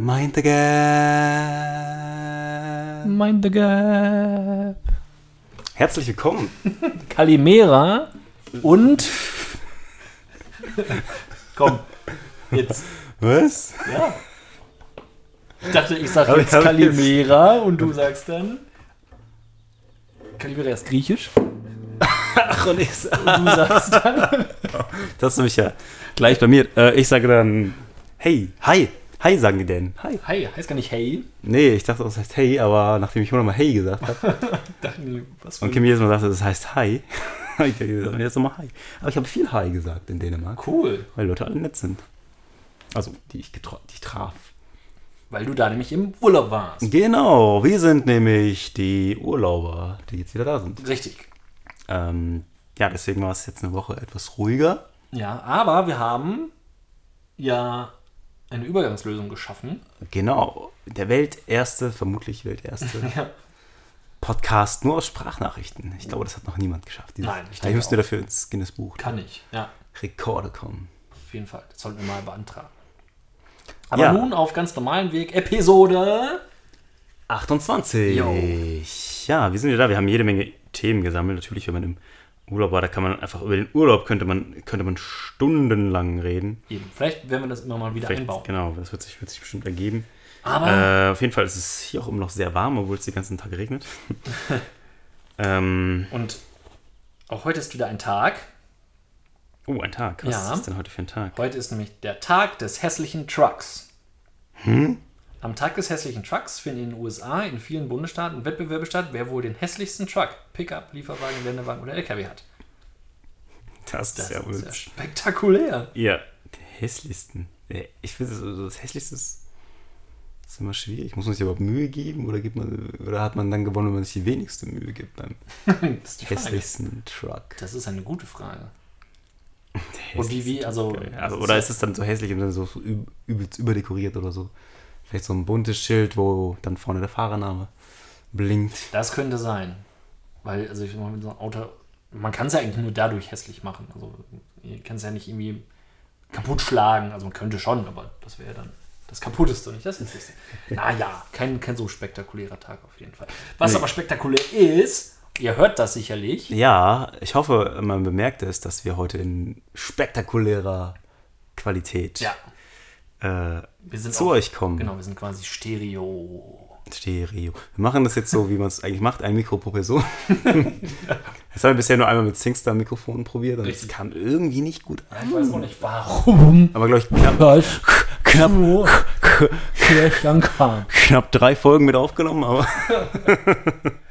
Mind the Gap. Mind the Gap. Herzlich willkommen. Kalimera und. Komm, jetzt. Was? Ja. Ich dachte, ich sage jetzt ich Kalimera und du sagst dann. Kalimera ist griechisch. Ach, und ich Und du sagst dann. Das ist nämlich ja gleich bei mir. Äh, ich sage dann, hey, hi. Hi sagen die denn. Hi. Hi, heißt gar nicht hey. Nee, ich dachte, das heißt hey, aber nachdem ich hundertmal hey gesagt habe Dachte mir, was für und Kim jedes Mal sagte, das heißt hi, ich gesagt, jetzt nochmal hi. Aber ich habe viel hi gesagt in Dänemark, Cool. weil Leute alle nett sind. Also, die ich, die ich traf. Weil du da nämlich im Urlaub warst. Genau, wir sind nämlich die Urlauber, die jetzt wieder da sind. Richtig. Ähm, ja, deswegen war es jetzt eine Woche etwas ruhiger. Ja, aber wir haben ja eine Übergangslösung geschaffen. Genau, der welterste, vermutlich welterste Ja. Podcast nur aus Sprachnachrichten. Ich glaube, das hat noch niemand geschafft. Nein, ich denke müsst ihr auch. dafür ins Guinness Buch Kann ich, ja. Rekorde kommen. Auf jeden Fall. Das sollten wir mal beantragen. Aber Ja. nun auf ganz normalen Weg. Episode. 28. Jo. Ja, wir sind wieder da. Wir haben jede Menge Themen gesammelt. Natürlich, wenn man im Urlaub war, da kann man einfach über den Urlaub könnte man, könnte man stundenlang reden. Eben. Vielleicht werden wir das immer mal wieder Vielleicht, einbauen. genau, das wird sich, wird sich bestimmt ergeben. Aber Äh, auf jeden Fall ist es hier auch immer noch sehr warm, obwohl es den ganzen Tag regnet. ähm, und auch heute ist wieder ein Tag. oh, ein Tag. Was Ja. ist denn heute für ein Tag? Heute ist nämlich der Tag des hässlichen Trucks. Hm? Am Tag des hässlichen Trucks finden in den USA in vielen Bundesstaaten Wettbewerbe statt, wer wohl den hässlichsten Truck, Pickup, Lieferwagen, Wendewagen oder LKW hat. Das, Das ist ja ist ja spektakulär. Ja, der hässlichsten. Ich finde, das, das hässlichste ist, ist immer schwierig. Muss man sich überhaupt Mühe geben oder, gibt man, oder hat man dann gewonnen, wenn man sich die wenigste Mühe gibt beim hässlichsten Truck? Das ist eine gute Frage. Und wie, wie, also. Ja. also oder ist es dann so hässlich im Sinne so so üb- übelst überdekoriert oder so? Vielleicht so ein buntes Schild, wo dann vorne der Fahrername blinkt. Das könnte sein. Weil, also ich meine, mit so einem Auto, man kann es ja eigentlich nur dadurch hässlich machen. Also, ihr kann es ja nicht irgendwie kaputt schlagen. Also, man könnte schon, aber das wäre dann das Kaputteste, nicht das Hässlichste. naja, kein, kein so spektakulärer Tag auf jeden Fall. Was Nee. aber spektakulär ist, ihr hört das sicherlich. Ja, ich hoffe, man bemerkt es, dass wir heute in spektakulärer Qualität Ja, äh, wir sind zu auch- euch kommen. Genau, wir sind quasi Stereo. Stereo. Wir machen das jetzt so, wie man es eigentlich macht, ein Mikro pro Person. Das haben wir bisher nur einmal mit Singstar-Mikrofonen probiert und es Richtig. kam irgendwie nicht gut an. Ich weiß auch nicht warum. Aber glaube ich, knapp, Das knapp, ankam. knapp drei Folgen mit aufgenommen, aber.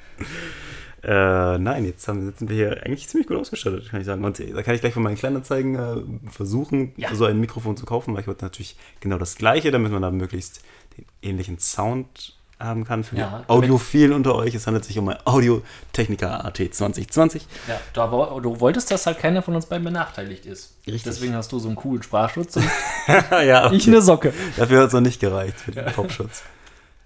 äh, nein, jetzt, haben, sind wir hier eigentlich ziemlich gut ausgestattet, kann ich sagen. Und da kann ich gleich von meinen Kleinanzeigen äh, versuchen, Ja. so ein Mikrofon zu kaufen, weil ich wollte natürlich genau das Gleiche, damit man da möglichst den ähnlichen Sound haben kann für Ja, die Audiophilen unter euch. Es handelt sich um ein Audio-Technica AT 2020. Ja, wo- du wolltest, dass halt keiner von uns beiden benachteiligt ist. Richtig. Deswegen hast du so einen coolen Sprachschutz und ja, ich eine Socke. Dafür hat es noch nicht gereicht für den Popschutz.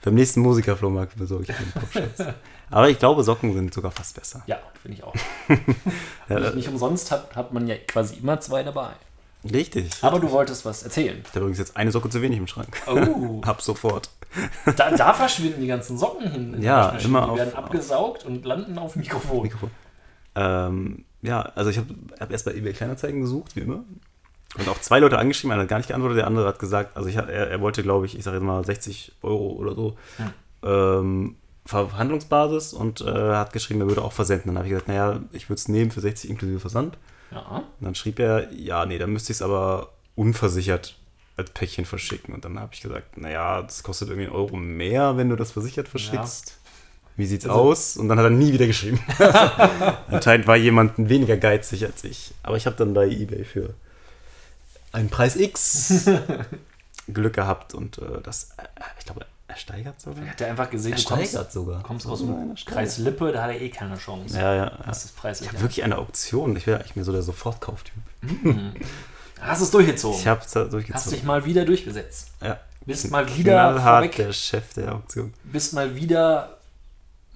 Beim nächsten Musikerflohmarkt besorge ich den Popschutz. Aber ich glaube, Socken sind sogar fast besser. Ja, finde ich auch. Ja, nicht, nicht umsonst hat, hat man ja quasi immer zwei dabei. richtig. Aber du wolltest was erzählen. Ich habe übrigens jetzt eine Socke zu wenig im Schrank. Oh, Ab sofort. da, da verschwinden die ganzen Socken hin. Ja, immer Die auf- werden abgesaugt und landen auf dem Mikrofon. Mikrofon. Ähm, ja, also ich habe hab erst bei eBay Kleinanzeigen gesucht, wie immer. Und auch zwei Leute angeschrieben, einer hat gar nicht geantwortet, der andere hat gesagt, also ich, er, er wollte, glaube ich, ich sage jetzt mal 60 Euro oder so, ähm, Verhandlungsbasis und äh, hat geschrieben, er würde auch versenden. Dann habe ich gesagt, naja, ich würde es nehmen für 60 inklusive Versand. Ja, Und dann schrieb er, ja, nee, dann müsste ich es aber unversichert als Päckchen verschicken. Und dann habe ich gesagt, naja, das kostet irgendwie einen Euro mehr, wenn du das versichert verschickst. Wie sieht's Also- aus? Und dann hat er nie wieder geschrieben. Anscheinend war jemand weniger geizig als ich. Aber ich habe dann bei eBay für einen Preis X Glück gehabt und äh, das, äh, ich glaube, er steigert sogar. hat er einfach gesehen, Er du kommst, sogar. kommst aus Nein, dem. Kreis Lippe, da hat er eh keine Chance. Ja, ja. Das ist preislich. Ich habe wirklich eine Auktion. Ich wäre eigentlich mehr so der Sofortkauftyp. Hast es durchgezogen. Ich habe es da Hast durchgezogen. dich mal wieder durchgesetzt. Ja. Bist mal wieder vorweg. der Chef der Auktion. Bist mal wieder.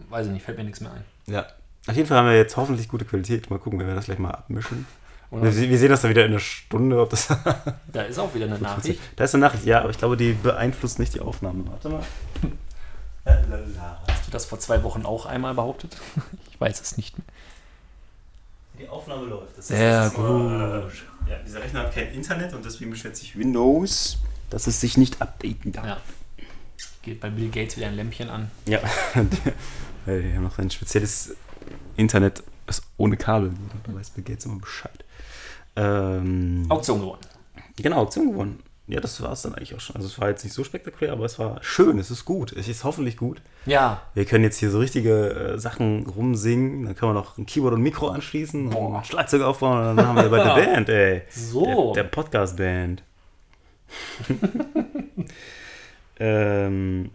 Weiß ich nicht, fällt mir nichts mehr ein. Ja. Auf jeden Fall haben wir jetzt hoffentlich gute Qualität. Mal gucken, wenn wir das gleich mal abmischen. Wir, wir sehen das dann wieder in einer Stunde, ob das. Da ist auch wieder eine Nachricht. da ist eine Nachricht, ja, aber ich glaube, die beeinflusst nicht die Aufnahme. Warte mal. Hast du das vor zwei Wochen auch einmal behauptet? Ich weiß es nicht mehr. Die Aufnahme läuft. Das Sehr das nur, äh, ja, dieser Rechner hat kein Internet und deswegen beschwert sich Windows, dass es sich nicht updaten darf. Ja. Geht bei Bill Gates wieder ein Lämpchen an. Ja, weil die haben noch ein spezielles Internet, das ohne Kabel. Da weiß Bill Gates immer Bescheid. Ähm, Auktion gewonnen. Genau, Auktion gewonnen. Ja, das war es dann eigentlich auch schon. Also es war jetzt nicht so spektakulär, aber es war schön, es ist gut. Es ist hoffentlich gut. Ja. Wir können jetzt hier so richtige äh, Sachen rumsingen. Dann können wir noch ein Keyboard und Mikro anschließen Boah. und Schlagzeug aufbauen und dann haben wir bald eine Band, ey. So. Der, der Podcast-Band. ähm,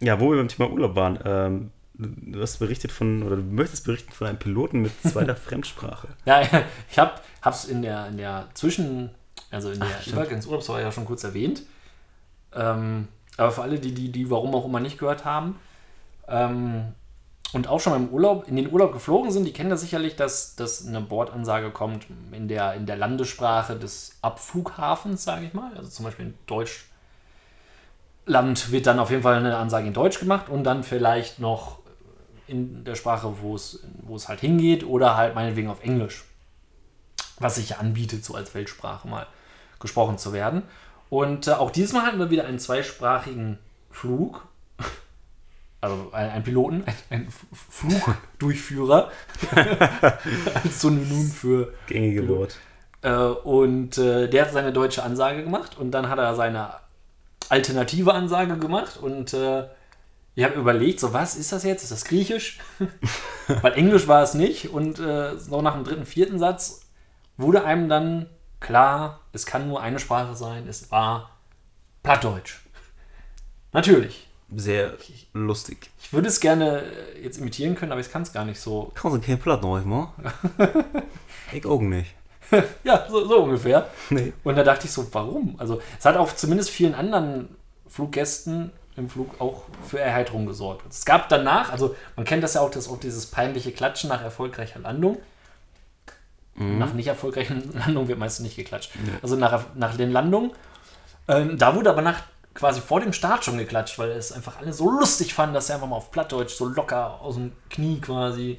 ja, wo wir beim Thema Urlaub waren. Ähm, du hast berichtet von, oder du möchtest berichten von einem Piloten mit zweiter Fremdsprache. Ja, ich habe es in der, in der Zwischen, also in der Ach, Urlaubswoche ja schon kurz erwähnt. Ähm, aber für alle, die, die, die warum auch immer nicht gehört haben ähm, und auch schon mal im Urlaub, in den Urlaub geflogen sind, die kennen das sicherlich, dass, dass eine Bordansage kommt in der, in der Landessprache des Abflughafens, sage ich mal. Also zum Beispiel in Deutschland wird dann auf jeden Fall eine Ansage in Deutsch gemacht und dann vielleicht noch in der Sprache, wo es, wo es halt hingeht oder halt meinetwegen auf Englisch was sich anbietet, so als Weltsprache mal gesprochen zu werden. Und äh, auch dieses Mal hatten wir wieder einen zweisprachigen Flug. Also ein, ein Piloten, ein, ein F- Flugdurchführer als Synonym für. Gängige Wort. Äh, und äh, der hat seine deutsche Ansage gemacht und dann hat er seine alternative Ansage gemacht und äh, ich habe überlegt, so was ist das jetzt? Ist das Griechisch? Weil Englisch war es nicht und äh, noch nach dem dritten, vierten Satz wurde einem dann klar, es kann nur eine Sprache sein, es war Plattdeutsch. Natürlich. Sehr lustig. Ich würde es gerne äh, jetzt imitieren können, aber ich kann es gar nicht so. Kannst du kein Platt noch mal? ich auch nicht. Ja, so, so ungefähr. Nee. Und da dachte ich so, warum? Also es hat auch zumindest vielen anderen Fluggästen im Flug auch für Erheiterung gesorgt. Es gab danach, also man kennt das ja auch, das auch dieses peinliche Klatschen nach erfolgreicher Landung. Nach nicht erfolgreichen Landungen wird meistens nicht geklatscht. Also nach, nach den Landungen. Ähm, da wurde aber nach quasi vor dem Start schon geklatscht, weil es einfach alle so lustig fanden, dass sie einfach mal auf Plattdeutsch so locker aus dem Knie quasi.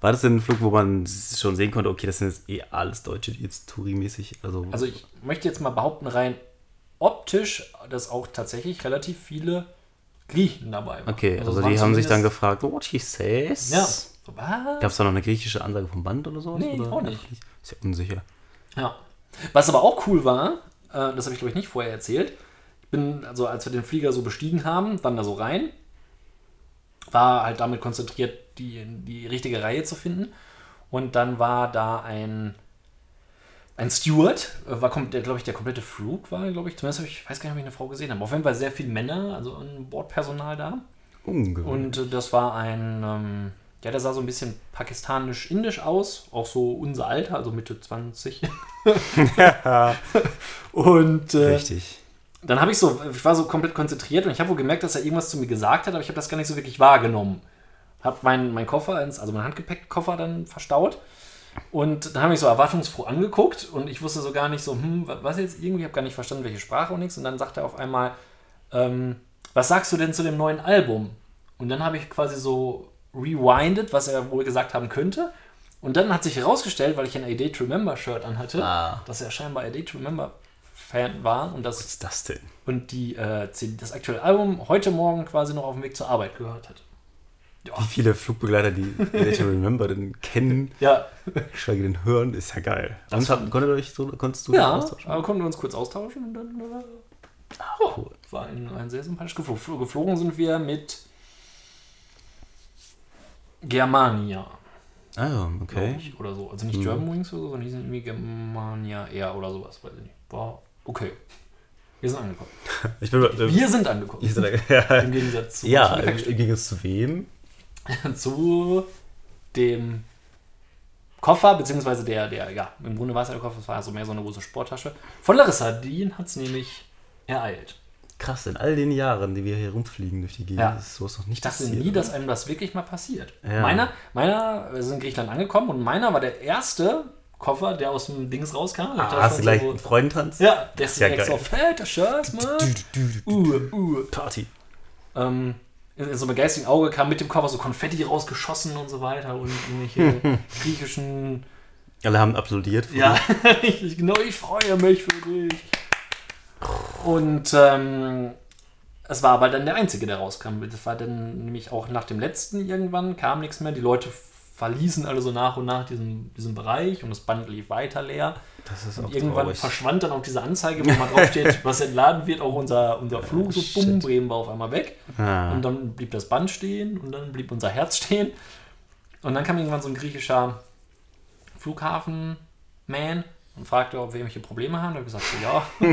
War das denn ein Flug, wo man schon sehen konnte, okay, das sind jetzt eh alles Deutsche, die jetzt Touri-mäßig, also, Also ich möchte jetzt mal behaupten, rein optisch, dass auch tatsächlich relativ viele Griechen dabei waren. okay, also, waren die haben sich dann gefragt, what she says? Ja. So, was? Gab es da noch eine griechische Ansage vom Band oder sowas? Nee, oder? auch nicht. Ist ja unsicher. Ja. Was aber auch cool war, äh, das habe ich glaube ich nicht vorher erzählt. Ich bin, also als wir den Flieger so bestiegen haben, dann da so rein, war halt damit konzentriert, die, die richtige Reihe zu finden. Und dann war da ein, ein Steward, äh, war, der, glaube ich, der komplette Flug war, glaube ich, zumindest habe ich, ich weiß gar nicht, ob ich eine Frau gesehen habe. Auf jeden Fall sehr viele Männer, also ein Bordpersonal da. Ungewöhnlich. Und äh, das war ein, ähm, ja, der sah so ein bisschen pakistanisch-indisch aus, auch so unser Alter, also Mitte 20. und äh, Richtig. dann habe ich so, ich war so komplett konzentriert und ich habe wohl gemerkt, dass er irgendwas zu mir gesagt hat, aber ich habe das gar nicht so wirklich wahrgenommen. Habe meinen mein Koffer, ins, also meinen Handgepäckkoffer dann verstaut und dann habe ich so erwartungsfroh angeguckt und ich wusste so gar nicht so, hm, wa- was jetzt irgendwie, ich habe gar nicht verstanden, welche Sprache und nichts und dann sagte er auf einmal, ähm, was sagst du denn zu dem neuen Album? Und dann habe ich quasi so rewinded, was er wohl gesagt haben könnte. Und dann hat sich herausgestellt, weil ich ein A Day to Remember Shirt anhatte, Ah. dass er scheinbar A Day to Remember Fan war und das Was ist das denn? und die, äh, CD das aktuelle Album heute Morgen quasi noch auf dem Weg zur Arbeit gehört hat. Wie viele Flugbegleiter, die Later Remember denn kennen, Ja, geschweige denn hören, ist ja geil. Das Und konntet ihr euch so, konntest du ja, austauschen? aber konnten wir uns kurz austauschen und dann äh, Ah, cool. war ein, ein sehr sympathisch geflogen. Geflogen sind wir mit Germania, Ah, ja, glaube okay. ich, oder so. Also nicht Mhm. Germanwings oder so, sondern die sind irgendwie Germania Air oder sowas, weiß ich nicht. War okay. Wir sind angekommen. Ich bin, äh, Wir sind angekommen. sag, ja, Im Gegensatz zu ja, im. Gegensatz zu wem? zu dem Koffer, beziehungsweise der, der, ja, im Grunde war es ja der Koffer, es war also mehr so eine große Sporttasche. Von Larissa, die hat es nämlich ereilt. Krass, in all den Jahren, die wir hier rumfliegen durch die Gegend, Ja. ist sowas noch Ich nicht dachte passiert, nie, oder? dass einem das wirklich mal passiert. Ja. Meiner, meiner, wir sind in Griechenland angekommen und meiner war der erste Koffer, der aus dem Dings rauskam. Ah, hast du gleich so- einen Freudentanz? Ja, der ist ja direkt so, geil. fetter Scheiß, Mann. Uh, uh. Party. Ähm, in, so einem geistigen Auge kam mit dem Koffer so Konfetti rausgeschossen und so weiter und irgendwelche griechischen. Alle haben applaudiert. Ja, richtig, genau, ich freue mich für dich. Und ähm, es war aber dann der einzige, der rauskam. Das war dann nämlich auch nach dem letzten irgendwann, kam nichts mehr. Die Leute verließen alle so nach und nach diesen, diesen Bereich und das Band lief weiter leer. Und irgendwann traurig. verschwand dann auch diese Anzeige, wo mal draufsteht, was entladen wird, auch unser, unser Flug, so bumm. Bremen war auf einmal weg. Ah. Und dann blieb das Band stehen und dann blieb unser Herz stehen. Und dann kam irgendwann so ein griechischer Flughafen-Man und fragte, ob wir irgendwelche Probleme haben. Ich gesagt, so, ja,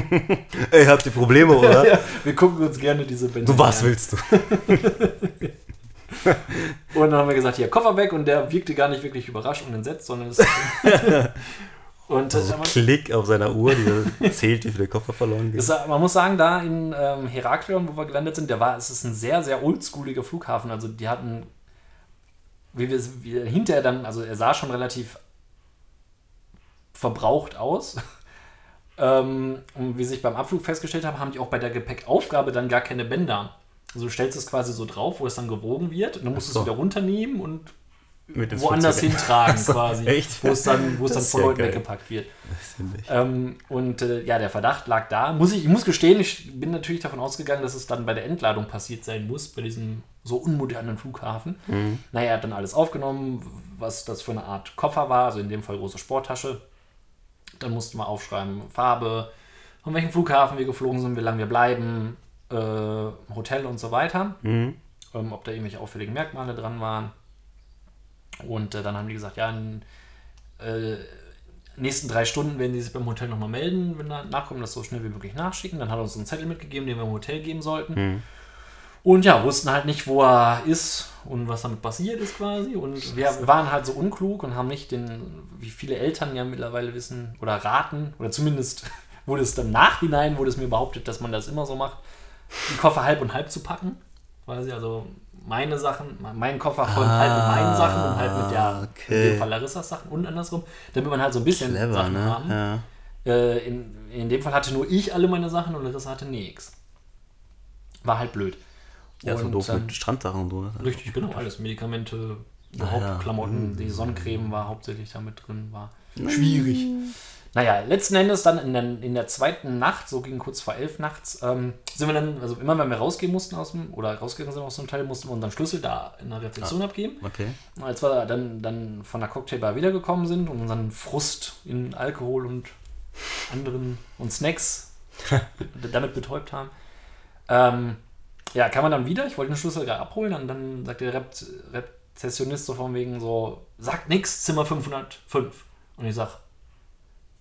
Ey, habt ihr Probleme, oder? ja, wir gucken uns gerne diese Bände Du was an. willst du? Und dann haben wir gesagt, hier, Koffer weg. Und der wirkte gar nicht wirklich überrascht und entsetzt, sondern es... und So äh, man, Klick auf seiner Uhr, die zählt, wie viele Koffer verloren gehen. es, man muss sagen, da in ähm, Heraklion, wo wir gelandet sind, der war, es ist ein sehr, sehr oldschooliger Flughafen. Also die hatten, wie wir, wie hinterher dann, also er sah schon relativ verbraucht aus. ähm, und wie sich beim Abflug festgestellt haben, haben die auch bei der Gepäckaufgabe dann gar keine Bänder. Also du stellst es quasi so drauf, wo es dann gewogen wird und dann musst du so. es wieder runternehmen und woanders hintragen quasi. echt? Wo es dann, wo es dann von Leuten geil. weggepackt wird. Ähm, und äh, ja, der Verdacht lag da. Muss ich, ich muss gestehen, ich bin natürlich davon ausgegangen, dass es dann bei der Entladung passiert sein muss, bei diesem so unmodernen Flughafen. Mhm. Naja, er hat dann alles aufgenommen, was das für eine Art Koffer war, also in dem Fall große Sporttasche. Dann mussten wir aufschreiben, Farbe, von welchem Flughafen wir geflogen sind, wie lange wir bleiben, äh, Hotel und so weiter. Mhm. Ähm, ob da irgendwelche auffälligen Merkmale dran waren. Und äh, dann haben die gesagt, ja, in äh, nächsten drei Stunden werden die sich beim Hotel nochmal melden, wenn da nachkommen, das so schnell wie möglich nachschicken. Dann hat er uns einen Zettel mitgegeben, den wir im Hotel geben sollten. Mhm. Und ja, wussten halt nicht, wo er ist und was damit passiert ist quasi. Und wir waren halt so unklug und haben nicht den, wie viele Eltern ja mittlerweile wissen oder raten, oder zumindest wurde es dann nachhinein, wurde es mir behauptet, dass man das immer so macht, die Koffer halb und halb zu packen. Quasi, also meine Sachen, mein Koffer voll halb mit meinen Sachen und halb mit der, in okay. dem Fall Larissas Sachen und andersrum, damit man halt so ein bisschen Clever, Sachen ne? haben. Ja. Äh, in, in dem Fall hatte nur ich alle meine Sachen und Larissa hatte nichts. War halt blöd. Ja, so doof ähm, mit Strandsachen und so. ne? Richtig, genau, alles. Medikamente, überhaupt ja. Klamotten, die Sonnencreme war hauptsächlich damit drin, war schwierig. Naja, letzten Endes dann in der, in der zweiten Nacht, so gegen kurz vor elf nachts, ähm, sind wir dann, also immer wenn wir rausgehen mussten aus dem, oder rausgegangen sind aus dem Teil, mussten wir unseren Schlüssel da in der Rezeption abgeben. Okay. Als wir dann, dann von der Cocktailbar wiedergekommen sind und unseren Frust in Alkohol und anderen und Snacks damit betäubt haben, ähm, ja, kam man dann wieder. Ich wollte den Schlüssel gerade abholen und dann sagt der Rep Rezessionist so von wegen so, sagt nix, Zimmer 505. Und ich sag,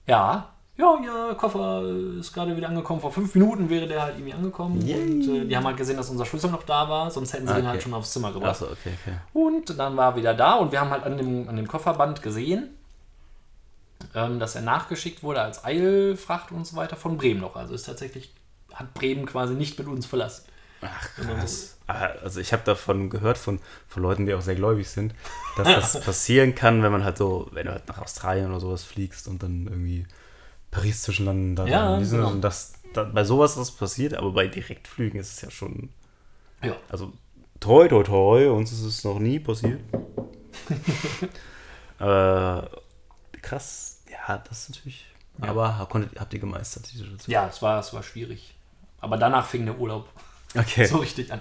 ja, ja, ja, Koffer ist gerade wieder angekommen. Vor fünf Minuten wäre der halt irgendwie angekommen. Yay. Und äh, die haben halt gesehen, dass unser Schlüssel noch da war, sonst hätten sie Ah, halt okay. schon aufs Zimmer gebracht. Achso, okay, okay. Und dann war er wieder da und wir haben halt an dem, an dem Kofferband gesehen, ähm, dass er nachgeschickt wurde als Eilfracht und so weiter von Bremen noch. Also ist tatsächlich, hat Bremen quasi nicht mit uns verlassen. Ach, krass. Ah, Also ich habe davon gehört, von, von Leuten, die auch sehr gläubig sind, dass das passieren kann, wenn man halt so, wenn du halt nach Australien oder sowas fliegst und dann irgendwie Paris zwischenlanden, dann Ja, genau. und das, da, bei sowas ist das passiert, aber bei Direktflügen ist es ja schon, Ja. also toi toi toi, uns ist es noch nie passiert. äh, krass, ja, das ist natürlich, Ja. aber konntet, habt ihr gemeistert, die Situation? Ja, es war, es war schwierig. Aber danach fing der Urlaub Okay. so richtig an.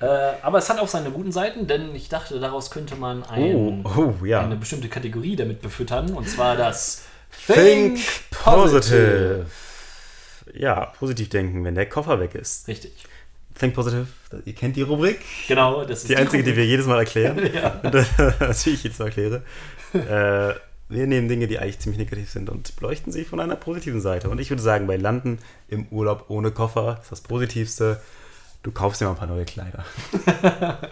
äh, aber es hat auch seine guten Seiten, denn ich dachte, daraus könnte man Oh, ein, oh, ja. eine bestimmte Kategorie damit befüttern. Und zwar das Think positive. Ja, positiv denken, wenn der Koffer weg ist. Richtig. Think positive, ihr kennt die Rubrik. Genau, das ist Die einzige, die wir jedes Mal erklären. Ja. Das, das ich jetzt erkläre. Äh, wir nehmen Dinge, die eigentlich ziemlich negativ sind und beleuchten sie von einer positiven Seite. Und ich würde sagen, bei Landen im Urlaub ohne Koffer ist das Positivste, du kaufst dir mal ein paar neue Kleider.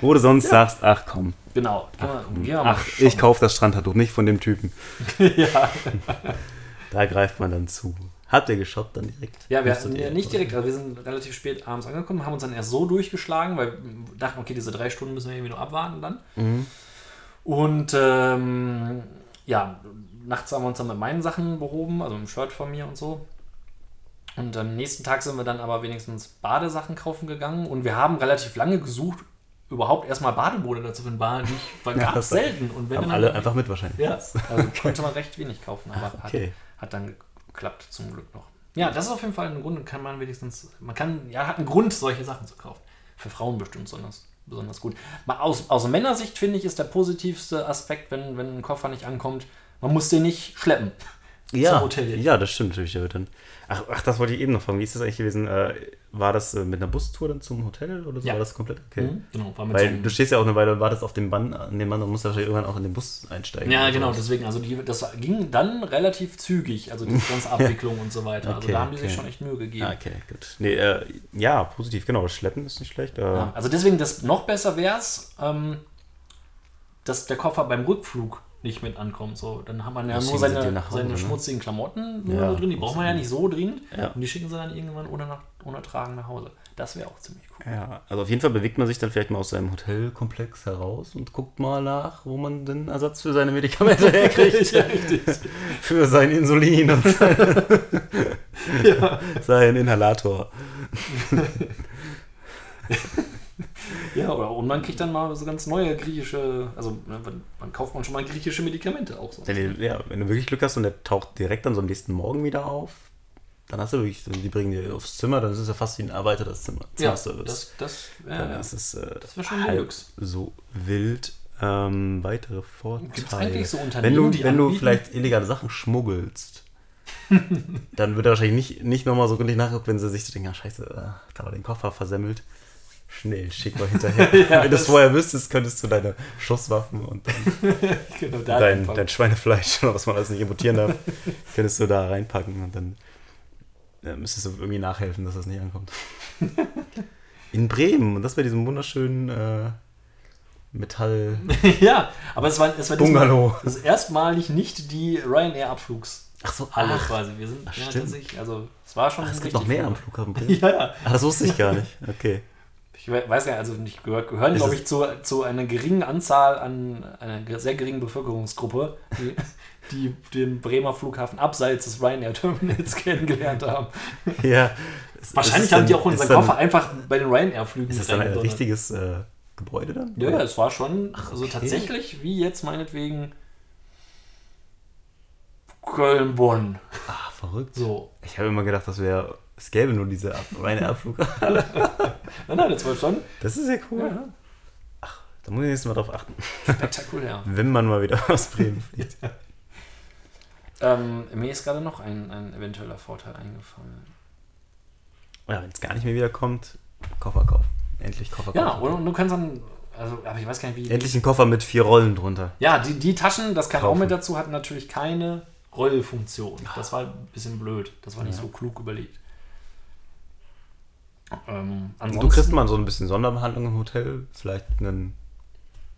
Wo du sonst sagst, ach komm, Genau. Gehen wir mal ach, ich kaufe das Strandhandtuch nicht von dem Typen. ja. Da greift man dann zu. Habt ihr geshoppt dann direkt? Ja, wir hatten ja nicht direkt, also wir sind relativ spät abends angekommen, haben uns dann erst so durchgeschlagen, weil wir dachten, okay, diese drei Stunden müssen wir irgendwie noch abwarten dann. Mhm. Und ähm, ja, nachts haben wir uns dann mit meinen Sachen behoben, also im Shirt von mir und so. Und am nächsten Tag sind wir dann aber wenigstens Badesachen kaufen gegangen und wir haben relativ lange gesucht, überhaupt erstmal Bademode dazu finden. War nicht, Ja, gab es selten. Und wenn Haben dann- alle einfach mit wahrscheinlich. Ja, also konnte man recht wenig kaufen, aber Ach, okay. hat, hat dann geklappt zum Glück noch. Ja, das ist auf jeden Fall ein Grund, kann man wenigstens, man kann, ja, hat einen Grund, solche Sachen zu kaufen. Für Frauen bestimmt besonders, besonders gut. Mal aus, aus Männersicht finde ich, ist der positivste Aspekt, wenn, wenn ein Koffer nicht ankommt, man muss den nicht schleppen. Ja, Zum Hotel jetzt. ja, das stimmt natürlich. Der wird dann, ach, ach, das wollte ich eben noch fragen. Wie ist das eigentlich gewesen? Äh, war das äh, mit einer Bustour dann zum Hotel oder so? Ja. War das komplett okay? Mhm, Genau, war mit Weil so du stehst ja auch eine Weile und wartest auf den Band, an dem Band und musst ja wahrscheinlich irgendwann auch in den Bus einsteigen. Ja, oder genau, sowas. deswegen, also die, das ging dann relativ zügig, also die ganze Abwicklung und so weiter. Also Okay, da haben die sich okay. schon echt Mühe gegeben. Ah, okay, gut. Nee, äh, ja, positiv, genau. Das Schleppen ist nicht schlecht. Äh, Ja, also deswegen, das noch besser wäre es, ähm, dass der Koffer beim Rückflug nicht mit ankommt. So, dann hat man ja Das nur seine, Hause, seine ne? schmutzigen Klamotten Ja, drin. Die braucht man ja nicht so drin. Ja. Und die schicken sie dann irgendwann ohne, nach, ohne Tragen nach Hause. Das wäre auch ziemlich cool. Ja, also auf jeden Fall bewegt man sich dann vielleicht mal aus seinem Hotelkomplex heraus und guckt mal nach, wo man den Ersatz für seine Medikamente herkriegt. ja, für sein Insulin und sein, ja. sein Inhalator. Ja, oder und man kriegt dann mal so ganz neue griechische, also ne, man, man kauft man schon mal griechische Medikamente auch so. Wenn du, ja, wenn du wirklich Glück hast und der taucht direkt dann so am nächsten Morgen wieder auf, dann hast du wirklich, die bringen dir aufs Zimmer, dann ist es ja fast wie ein erweitertes Zimmer. Ja, Zimmerservice. das, das, ja, ja. ist äh, Das wär schon halb so wild. Ähm, weitere Vorteile. Gibt's eigentlich so wenn Unternehmen, du, die wenn du vielleicht illegale Sachen schmuggelst, dann wird er wahrscheinlich nicht, nicht nochmal so gründlich nachgucken, wenn sie sich so denken, ah, scheiße, äh, da war den Koffer versemmelt. Schnell, schick mal hinterher. Ja, wenn du es vorher wüsstest, könntest du deine Schusswaffen und dann genau, dein, dein Schweinefleisch oder was man alles nicht importieren darf, könntest du da reinpacken und dann äh, müsstest du irgendwie nachhelfen, dass das nicht ankommt. In Bremen, und das bei diesem wunderschönen äh, Metall ja, aber es war, es war Bungalow. das erstmalig nicht die Ryanair-Abflugshalle Ach so, quasi. Wir sind ach, ja, tatsächlich, also es war schon Ach, es gibt noch mehr am Flughafen Bremen. Ja, ja. Ah, das wusste ich gar nicht. Okay. Ich we- weiß gar nicht, also nicht gehört, gehören, glaube ich, zu, zu einer geringen Anzahl an einer sehr geringen Bevölkerungsgruppe, die, die den Bremer Flughafen abseits des Ryanair-Terminals kennengelernt haben. Ja. Wahrscheinlich haben die auch unseren dann- Koffer einfach bei den Ryanair-Flügen Ist das dann ein reingedonnert. richtiges äh, Gebäude dann? Ja, ja, es war schon, also okay. tatsächlich, wie jetzt meinetwegen Köln-Bonn. Ah, verrückt. So. Ich habe immer gedacht, das wäre, es gäbe nur diese Ab- reine Abflughafen. Nein, nein, das war schon Das ist ja cool. Ja. Ach, da muss ich nächstes Mal drauf achten. spektakulär. Wenn man mal wieder aus Bremen fliegt. ähm, mir ist gerade noch ein, ein eventueller Vorteil eingefallen. Ja, wenn es gar nicht mehr wieder kommt, Koffer kaufen. Endlich Koffer kaufen. Ja, oder du kannst dann, also, aber ich weiß gar nicht, wie. Endlich ein Koffer mit vier Rollen drunter. Ja, die, die Taschen, das kam auch mit dazu, hatten natürlich keine Rollfunktion. Das war ein bisschen blöd. Das war nicht so klug überlegt. Ähm, ansonsten, Du kriegst mal so ein bisschen Sonderbehandlung im Hotel. Vielleicht einen.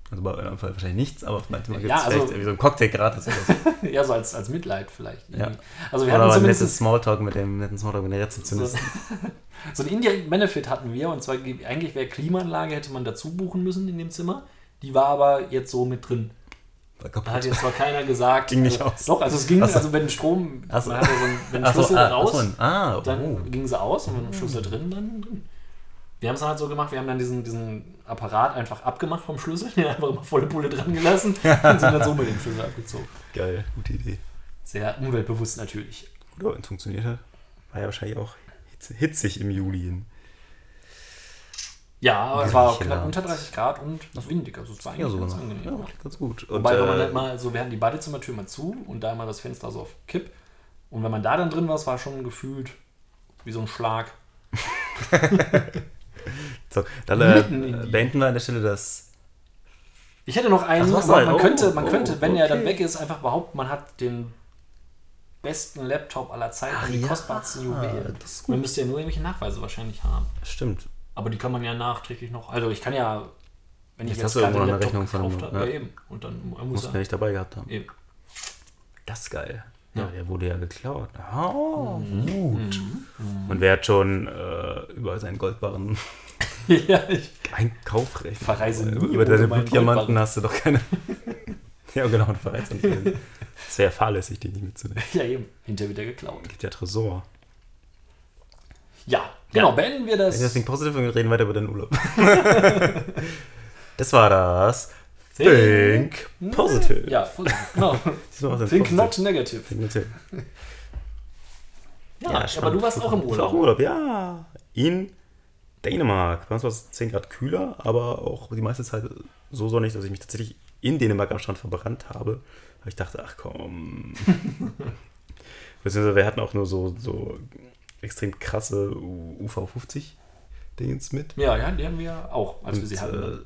Also bei eurem Fall wahrscheinlich nichts, aber manchmal gibt es Ja, also- vielleicht irgendwie so einen Cocktail gratis oder so. ja, so als, als Mitleid vielleicht. Ja. Also wir Oder hatten ein nettes Smalltalk mit dem netten Smalltalk mit der so, Rezeptionistin. so einen indirekten Benefit hatten wir und zwar ge- eigentlich wäre Klimaanlage hätte man dazu buchen müssen in dem Zimmer. Die war aber jetzt so mit drin. Da hat jetzt zwar keiner gesagt. Ging nicht also, aus. Doch, also es ging, so. also wenn Strom, so. man hatte so einen, wenn so, Schlüssel ah, raus, ach so, ah, dann oh. ging sie aus und wenn Schlüssel drin, dann drin. Wir haben es dann halt so gemacht, wir haben dann diesen, diesen Apparat einfach abgemacht vom Schlüssel, den einfach immer volle Pulle dran gelassen und sind dann so mit dem Schlüssel abgezogen. Geil, gute Idee. Sehr umweltbewusst natürlich. Gut, aber es funktioniert hat. War ja wahrscheinlich auch hitz- hitzig im Juli. hin. Ja, aber es war knapp unter 30 Grad und windig, also es war Ja, eigentlich sogar ganz noch. angenehm. Ja, ganz gut. Und, Wobei, wenn man äh, halt mal, so wir hatten die Badezimmertür mal zu und da immer das Fenster so auf Kipp. Und wenn man da dann drin war, es war schon gefühlt wie so ein Schlag. so, dann äh, beenden wir an der Stelle das. Ich hätte noch einen, Ach, man einen. könnte, Oh, man oh, könnte, wenn er dann okay. weg ist, einfach behaupten, man hat den besten Laptop aller Zeiten, Ach die ja, kostbarsten Juwelen. das ist Man müsste ja nur irgendwelche Nachweise wahrscheinlich haben. Stimmt. Aber die kann man ja nachträglich noch. Also ich kann ja, wenn ich Jetzt jetzt, hast du gerade irgendwo den noch eine Laptop Rechnung von gekauft habe, ja. ja. eben. Und dann muss Mussten wir er nicht dabei gehabt haben. eben. Das ist geil. Ja, Ja. der wurde ja geklaut. Oh, Mhm. gut. Und wer hat schon äh, über seinen Goldbarren ja, ich, ein Kaufrecht? Verreise nie Über deine Blutdiamanten hast du doch keine. ja, genau, und verreist nicht. Es wäre fahrlässig, die nicht mitzunehmen. Ja, eben. Hinterher wieder geklaut. Gibt ja Tresor. Ja, genau. Beenden wir das. Think Positive und wir reden weiter über den Urlaub. das war das Think Think Positive. Ja, positiv. Genau. Was Think not negative. Think negative. Ja, Ja, aber du warst auch im Ich war auch im Urlaub. Urlaub, ja. In Dänemark. Bei uns war es 10 Grad kühler, aber auch die meiste Zeit so sonnig, dass ich mich tatsächlich in Dänemark am Strand verbrannt habe. Weil ich dachte, ach komm. Beziehungsweise wir hatten auch nur so, so extrem krasse UV50-Dingens mit. Ja, ja, die haben wir auch, als wir Und, sie hatten. äh,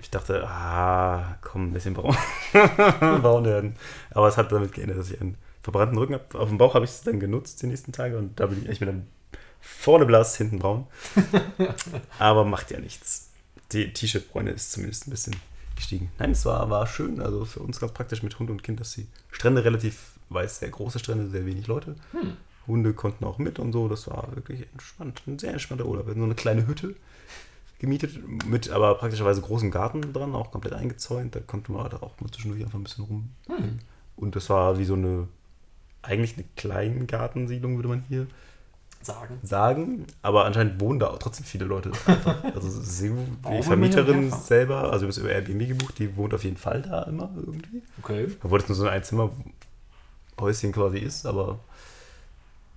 ich dachte, ah, komm, ein bisschen braun, braun werden. Aber es hat damit geändert, dass ich einen verbrannten Rücken habe. Auf dem Bauch habe ich es dann genutzt die nächsten Tage und da bin ich echt mit einem vorne blass, hinten braun. Aber macht ja nichts. Die T-Shirt-Bräune ist zumindest ein bisschen gestiegen. Nein, es war, war schön, also für uns ganz praktisch mit Hund und Kind, dass die Strände relativ weiß, sehr große Strände, sehr wenig Leute. Hm. Hunde konnten auch mit und so, das war wirklich entspannt. Ein sehr entspannter Urlaub. Wir hatten so eine kleine Hütte gemietet, mit aber praktischerweise großem Garten dran, auch komplett eingezäunt. Da konnte man da auch mal zwischendurch einfach ein bisschen rum. Hm. Und das war wie so eine, eigentlich eine Kleingartensiedlung, würde man hier Sagen. sagen. Aber anscheinend wohnen da auch trotzdem viele Leute. Einfach. Also Warum die Vermieterin selber, also wir haben es über Airbnb gebucht, die wohnt auf jeden Fall da immer irgendwie. Okay. Obwohl es nur so ein Einzimmerhäuschen quasi ist, aber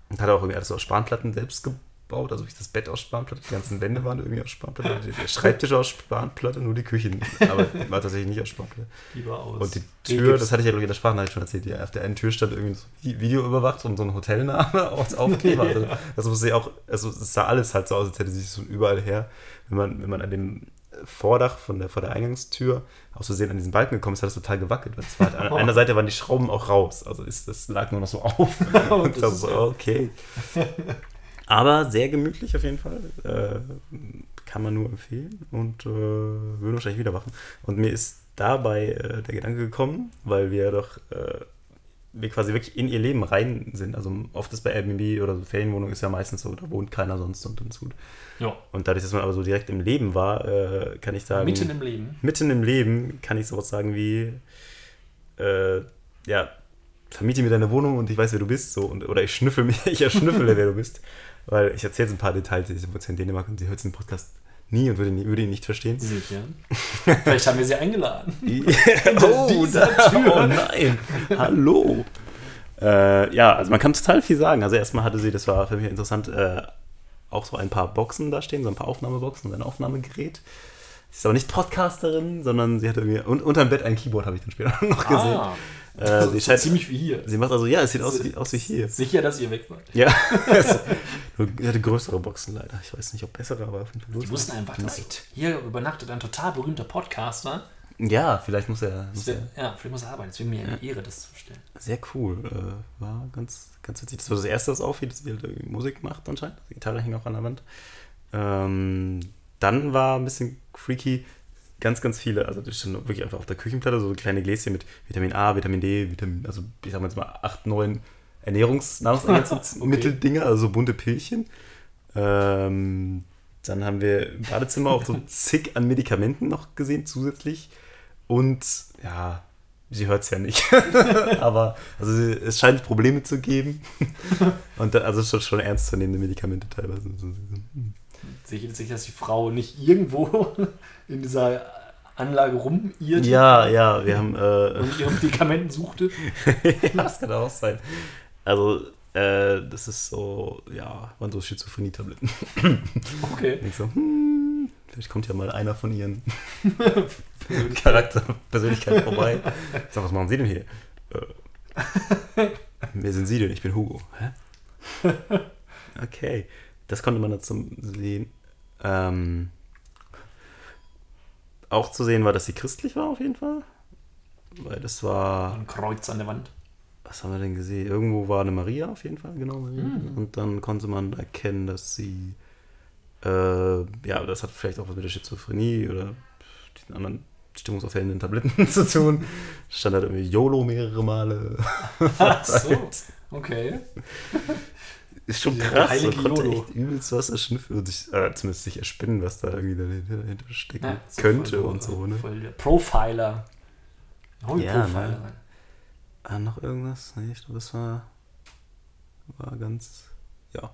und hat auch irgendwie alles aus Spanplatten selbst gebaut. Also wirklich das Bett aus Spanplatte, die ganzen Wände waren irgendwie aus Spanplatte, der Schreibtisch aus Spanplatte, nur die Küche nicht. Aber war tatsächlich nicht aus Spanplatte. Lieber aus. Und die Tür, das hatte ich ja glaube ich in der Sprachnachricht schon erzählt, ja, auf der einen Tür stand irgendwie so Vi- Video überwacht und so ein Hotelname als Aufkleber. Also, das muss ich auch, also es sah alles halt so aus, als hätte sich so überall her. Wenn man, wenn man an dem Vordach von der, vor der Eingangstür aus Versehen an diesen Balken gekommen ist, hat es total gewackelt. Weil es war halt, an einer Seite waren die Schrauben auch raus. Also ist, das lag nur noch so auf. und das so, okay. Aber sehr gemütlich auf jeden Fall. Äh, kann man nur empfehlen und äh, würde wahrscheinlich wieder machen. Und mir ist dabei äh, der Gedanke gekommen, weil wir doch äh, wir quasi wirklich in ihr Leben rein sind. Also oft ist bei Airbnb oder so Ferienwohnung ist ja meistens so, da wohnt keiner sonst und dann ist gut. Ja. Und dadurch, dass man aber so direkt im Leben war, äh, kann ich sagen, Mitten im Leben. mitten im Leben kann ich sowas sagen wie, äh, ja, vermiete mir deine Wohnung und ich weiß, wer du bist, so und oder ich schnüffel mich, ich erschnüffele, wer du bist, weil ich erzähle jetzt ein paar Details, die sind in Dänemark und sie hört diesen Podcast nie und würde, nie, würde ihn nicht verstehen. Sicher. Vielleicht haben wir sie eingeladen. oh, da, oh nein, hallo. Äh, ja, also man kann total viel sagen. Also erstmal hatte sie, das war für mich interessant, äh, auch so ein paar Boxen da stehen, so ein paar Aufnahmeboxen und ein Aufnahmegerät. Sie ist aber nicht Podcasterin, sondern sie hatte irgendwie, und unterm Bett ein Keyboard, habe ich dann später noch gesehen. Ah, Äh, sie, so scheint, ziemlich wie hier. sie macht also, ja, es sieht aus wie, aus wie hier. Sicher, dass ihr weg wart. Ja, also, sie hatte größere Boxen leider. Ich weiß nicht, ob bessere, aber auf jeden Fall Die wussten einfach, Night. hier übernachtet ein total berühmter Podcaster. Ja, vielleicht muss er. Muss wär, er ja, vielleicht muss er arbeiten. Es wäre mir eine Ehre, das zu stellen. sehr cool. Äh, war ganz, ganz witzig. Das war das erste, das auffiel, dass sie halt Musik macht anscheinend. Die Gitarre hing auch an der Wand. Ähm, dann war ein bisschen freaky. Ganz, ganz viele, also das stand wirklich einfach auf der Küchenplatte, so kleine Gläschen mit Vitamin A, Vitamin D, Vitamin, also ich sag mal jetzt mal acht, neun Ernährungsnahrungsergänzungsmittel-Dinger, also so bunte Pillchen. Ähm, dann haben wir im Badezimmer auch so zig an Medikamenten noch gesehen zusätzlich. Und ja, sie hört es ja nicht. Aber also es scheint Probleme zu geben. Und da, also schon, schon ernstzunehmende Medikamente teilweise. Sicher, dass die Frau nicht irgendwo in dieser Anlage rumirrt Ja, ja, wir haben. Äh, und ihre Medikamenten suchte. ja, das kann auch sein. Also, äh, das ist so, ja, waren so Schizophrenie-Tabletten. Okay. Ich so, hm, vielleicht kommt ja mal einer von ihren Charakter, Persönlichkeiten vorbei. Ich sag, was machen Sie denn hier? Äh, wer sind Sie denn? Ich bin Hugo. Hä? Okay, das konnte man dazu sehen. Ähm, auch zu sehen war, dass sie christlich war auf jeden Fall. Weil das war Ein Kreuz an der Wand. was haben wir denn gesehen? Irgendwo war eine Maria auf jeden Fall, genau. Maria. Mhm. Und dann konnte man erkennen, dass sie, äh, ja, das hat vielleicht auch was mit der Schizophrenie oder diesen anderen stimmungsaufhellenden Tabletten zu tun. Stand halt irgendwie YOLO mehrere Male. Ach so. Okay. Ist schon krass. heilige Man konnte YOLO. echt übelst was erschnüffeln und sich, äh, zumindest sich erspinnen, was da irgendwie dahinter, stecken Ja, so könnte und so, ne? Profiler. Hol Ja, Profiler ne? Ah, noch irgendwas? Nee, ich glaube, das war, war ganz, ja,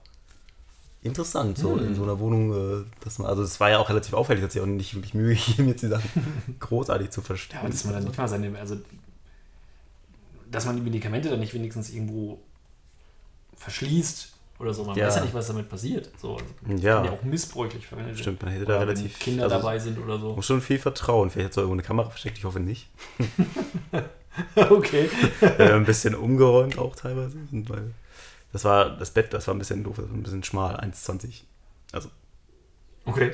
interessant, so in so einer Wohnung, äh, dass man, also es war ja auch relativ auffällig, dass sie auch nicht wirklich Mühe gegeben, jetzt die Sachen großartig zu verstehen. Ja, aber dass man dann nicht mal seine, also dass man die Medikamente dann nicht wenigstens irgendwo verschließt oder so. Man Ja. weiß ja nicht, was damit passiert. So, also, Ja. Kann ja auch missbräuchlich verwendet Stimmt, man hätte da relativ Kinder also, dabei sind oder so. Muss schon viel vertrauen. Vielleicht hat es irgendwo eine Kamera versteckt, ich hoffe nicht. okay. äh, ein bisschen umgeräumt auch teilweise. Weil das war das Bett, das war ein bisschen doof, das war ein bisschen schmal, 1,20. Also Okay.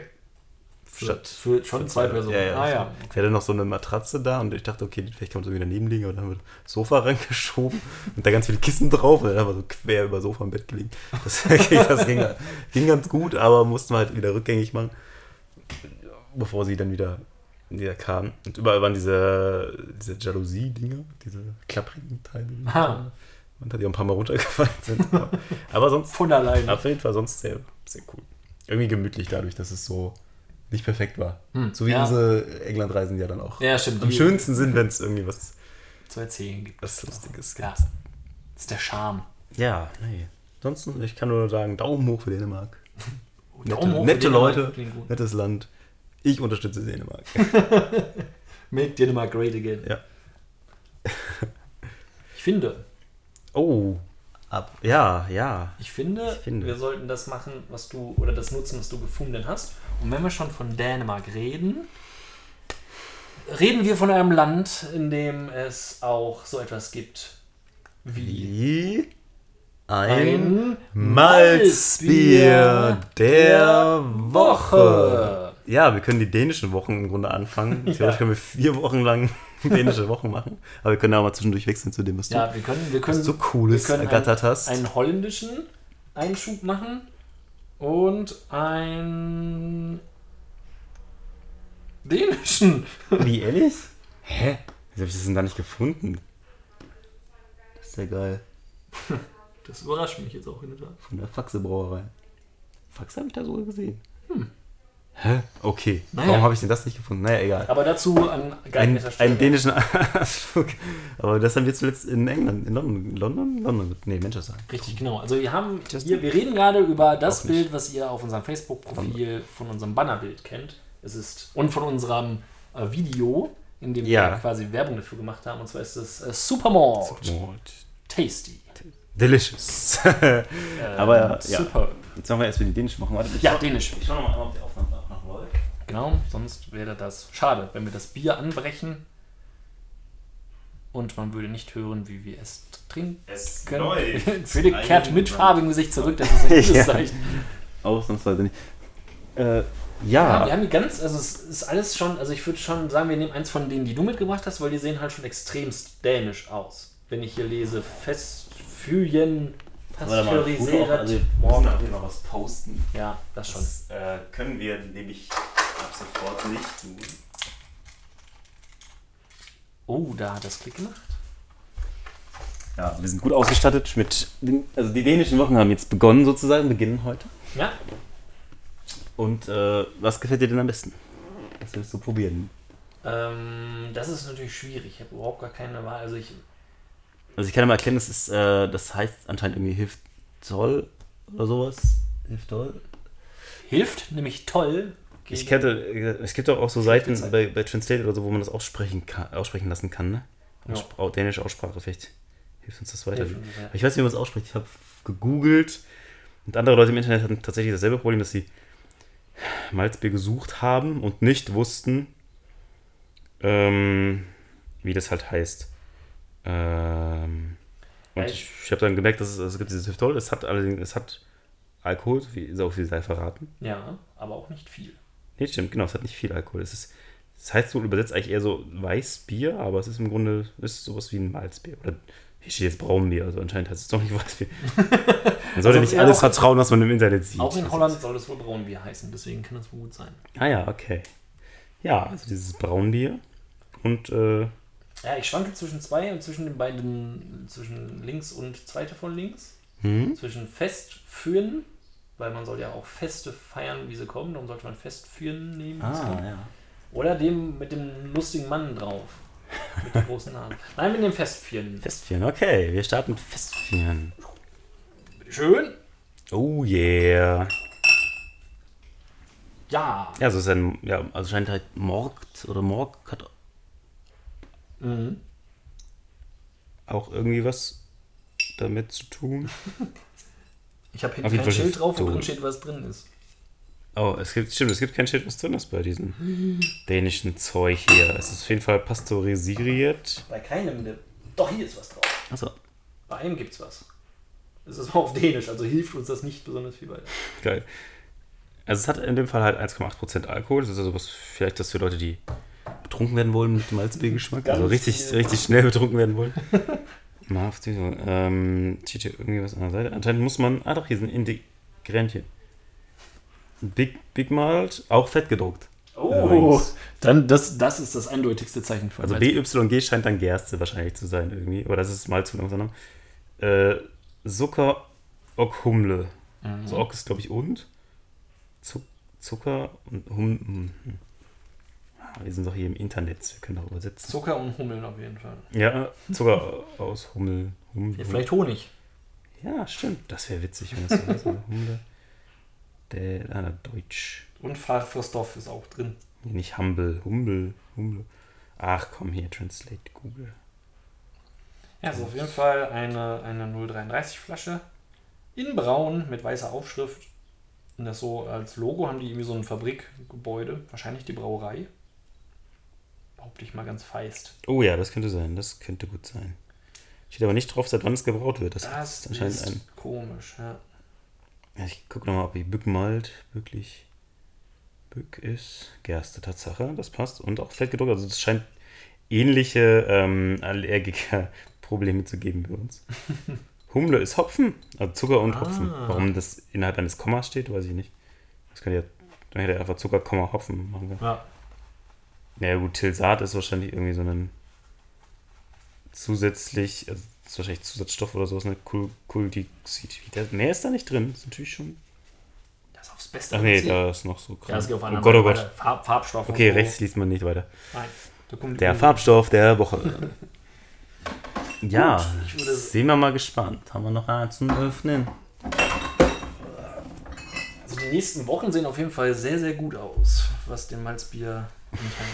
Statt. Für schon zwei Personen. Ja, ja. Ah ja. Ich hatte noch so eine Matratze da und ich dachte, okay, vielleicht kann man so wieder nebenliegen und dann wird das Sofa reingeschoben und da ganz viele Kissen drauf und dann einfach so quer über Sofa im Bett gelegen. Das, das ging, ging ganz gut, aber mussten wir halt wieder rückgängig machen, bevor sie dann wieder, wieder kam. Und überall waren diese, diese Jalousie-Dinger, diese klapprigen Teile. Aha. Und die auch ein paar Mal runtergefallen sind. Aber, aber sonst, Von allein. auf jeden Fall sonst sehr, sehr cool. Irgendwie gemütlich dadurch, dass es so nicht perfekt war. Hm, So wie ja. unsere Englandreisen ja dann auch Ja, stimmt. am Die- schönsten sind, wenn es irgendwie was, zu erzählen gibt. was Lustiges gibt. Ja. Das ist der Charme. Ja, nee. Ansonsten, ich kann nur sagen, Daumen hoch für Dänemark. Nette, Daumen hoch für nette Dänemark. Leute, nettes Land. Ich unterstütze Dänemark. Make Dänemark great again. Ja. Ich finde, Oh, ab. Ja, ja. ich finde, Ich finde. wir sollten das machen, was du, oder das nutzen, was du gefunden hast. Und wenn wir schon von Dänemark reden, reden wir von einem Land, in dem es auch so etwas gibt wie Wie ein, ein Malzbier der Woche. Ja, wir können die dänischen Wochen im Grunde anfangen. Theoretisch können wir vier Wochen lang dänische Wochen machen. Aber wir können auch mal zwischendurch wechseln zu dem, was du, Ja, wir können, wir können, was du Cooles wir können ergattert einen, hast. einen holländischen Einschub machen und einen dänischen. Wie, ehrlich? Hä? Wieso habe ich das denn da nicht gefunden? Das ist ja geil. Das überrascht mich jetzt auch in der Tat. Von der Faxe-Brauerei. Faxe habe ich da sogar gesehen. Hä? Okay. Naja. Warum habe ich denn das nicht gefunden? Naja, egal. Aber dazu an Ein, geeigneter Stelle. einen dänischen Ausflug. Aber das haben wir zuletzt in England, in London, London? London? Nee, Manchester. Richtig, genau. Also wir haben hier, wir reden gerade über das. Bild, was ihr auf unserem Facebook-Profil von unserem Bannerbild kennt. Es ist und von unserem äh, Video, in dem Ja. wir quasi Werbung dafür gemacht haben. Und zwar ist es äh, Supermalt Malt. Tasty. Delicious. Äh, Aber ja. Super. Jetzt machen wir erst für die dänischen Wochen. Warte, Ja, dänisch. Ich schau nochmal, ob die Aufnahme. Genau, sonst wäre das schade, wenn wir das Bier anbrechen und man würde nicht hören, wie wir es trinken. Es können. Für den kehrt mit farbigem Gesicht zurück, das ist ein gutes Ja. Zeichen. Ausnahmsweise nicht. Äh, Ja, ja. wir haben die ganz, also es ist alles schon, also ich würde schon sagen, wir nehmen eins von denen, die du mitgebracht hast, weil die sehen halt schon extremst dänisch aus. Wenn ich hier lese, Festfüjen, Warte mal, gut auch, also, morgen. auch hier noch was posten. Ja, das schon. Das äh, können wir nämlich ab sofort nicht tun. Oh, da hat das Klick gemacht. Ja, wir sind gut ausgestattet mit. Den, also die dänischen Wochen haben jetzt begonnen sozusagen, beginnen heute. Ja, Und äh, was gefällt dir denn am besten? Was willst du probieren? ähm, das ist natürlich schwierig. Ich habe überhaupt gar keine Wahl. Also ich, Also ich kann ja mal erkennen, das ist, äh, das heißt anscheinend irgendwie hilft toll oder sowas. Hilft toll. hilft nämlich toll. Ich kenne, äh, es gibt auch, auch so Seiten bei, bei Translate oder so, wo man das aussprechen, kann, aussprechen lassen kann, ne? Ja. Dänische Aussprache, vielleicht hilft uns das weiter. Ja. Ich weiß nicht, wie man es ausspricht. Ich habe gegoogelt und andere Leute im Internet hatten tatsächlich dasselbe Problem, dass sie Malzbier gesucht haben und nicht wussten, ähm, wie das halt heißt. Ähm, und ich, ich habe dann gemerkt, dass es, es gibt dieses Hüftol, es hat allerdings, es hat Alkohol, wie auch wie sei verraten. Ja, aber auch nicht viel. Nee, stimmt, genau, es hat nicht viel Alkohol. Es ist, das heißt so übersetzt eigentlich eher so Weißbier, aber es ist im Grunde ist sowas wie ein Malzbier. Oder hier steht jetzt Braunbier, also anscheinend heißt es doch nicht Weißbier. Man sollte Also, nicht alles vertrauen, was man im Internet sieht. Auch in Holland soll es wohl Braunbier heißen, deswegen kann es wohl gut sein. Ah ja, okay. Ja, also dieses Braunbier. Und äh, Ja, ich schwanke zwischen zwei und zwischen den beiden, zwischen links und zweite von links. hm? Zwischen Festführen, weil man soll ja auch Feste feiern, wie sie kommen, darum sollte man Festführen nehmen. ah, ja. Oder dem mit dem lustigen Mann drauf. Mit den großen Namen. Nein, mit den Festvieren. Festvieren, okay. Wir starten mit Festvieren. Schön. Oh yeah. Ja. Ja, so ist ein, ja, also scheint halt Morgt oder Morg hat Mhm. auch irgendwie was damit zu tun. Ich habe hinten kein Fall Schild drauf, wo drin steht, was drin ist. Oh, es gibt, stimmt, es gibt kein Schild, was drin ist bei diesem dänischen Zeug hier. Es ist auf jeden Fall pasteurisiert. Bei keinem. der- Doch, hier ist was drauf. Achso, Bei einem gibt's was. Es ist mal auf Dänisch, also hilft uns das nicht besonders viel weiter. geil. Also es hat in dem Fall halt 1,8% Alkohol. Das ist also was, vielleicht das für Leute, die betrunken werden wollen mit dem Malzbiergeschmack. Also richtig, viel. richtig schnell betrunken werden wollen. Auf die, ähm, steht hier irgendwie was an der Seite. Anscheinend muss man, ah doch, hier sind Integrantchen. Big, Big Malt, auch fett gedruckt. Oh, Übrigens. dann das, das ist das eindeutigste Zeichen für Also. BYG scheint dann Gerste wahrscheinlich zu sein irgendwie. Oder das ist Malz von irgendeinem. Äh, Zucker Ok Humle. Mhm. Also Ok ist glaube ich und. Zu Zucker und Hum. Ah, Wir sind doch hier im Internet, wir können doch übersetzen. Zucker und Hummeln auf jeden Fall. Ja, Zucker aus Hummel. Hummel. Ja, vielleicht Honig. Ja, stimmt. Das wäre witzig, wenn das so Humle. Der, ah, Deutsch. Und Farbstoff ist auch drin. Nee, nicht Humble. Humble. Humble. Ach komm hier, Translate Google. Ja, ist auf jeden Fall eine, eine 033 Flasche. In braun mit weißer Aufschrift. Und das so als Logo haben die irgendwie so ein Fabrikgebäude. Wahrscheinlich die Brauerei. Behaupte ich mal ganz feist. Oh ja, das könnte sein. Das könnte gut sein. Steht aber nicht drauf, seit wann es gebraut wird. Das, Das ist anscheinend ist ein. komisch, ja. Ja, ich gucke nochmal, ob die Bückmalt wirklich Bück ist. Gerste, Tatsache, das passt. Und auch fett gedruckt. Also es scheint ähnliche ähm, Allergiker-Probleme zu geben bei uns. Humle ist Hopfen, also Zucker und Hopfen. Ah. Warum das innerhalb eines Kommas steht, weiß ich nicht. Das könnte ja, dann hätte er einfach Zucker, Komma, Hopfen machen können. Ja, Naja gut, Tilsat ist wahrscheinlich irgendwie so ein zusätzlich, also ist wahrscheinlich Zusatzstoff oder sowas, Kuldioxid. Der- Mehr ist da nicht drin. Ist natürlich schon. das ist aufs Beste. Ach nee, da ist noch so Ja, geht auf oh Gott, oh Gott. Farb, Farbstoff. Okay, rechts liest man nicht weiter. Nein, Der. Farbstoff der Woche. ja, Gut, sind wir mal gespannt. Haben wir noch einen zum Öffnen? Also die nächsten Wochen sehen auf jeden Fall sehr, sehr gut aus, was den Malzbier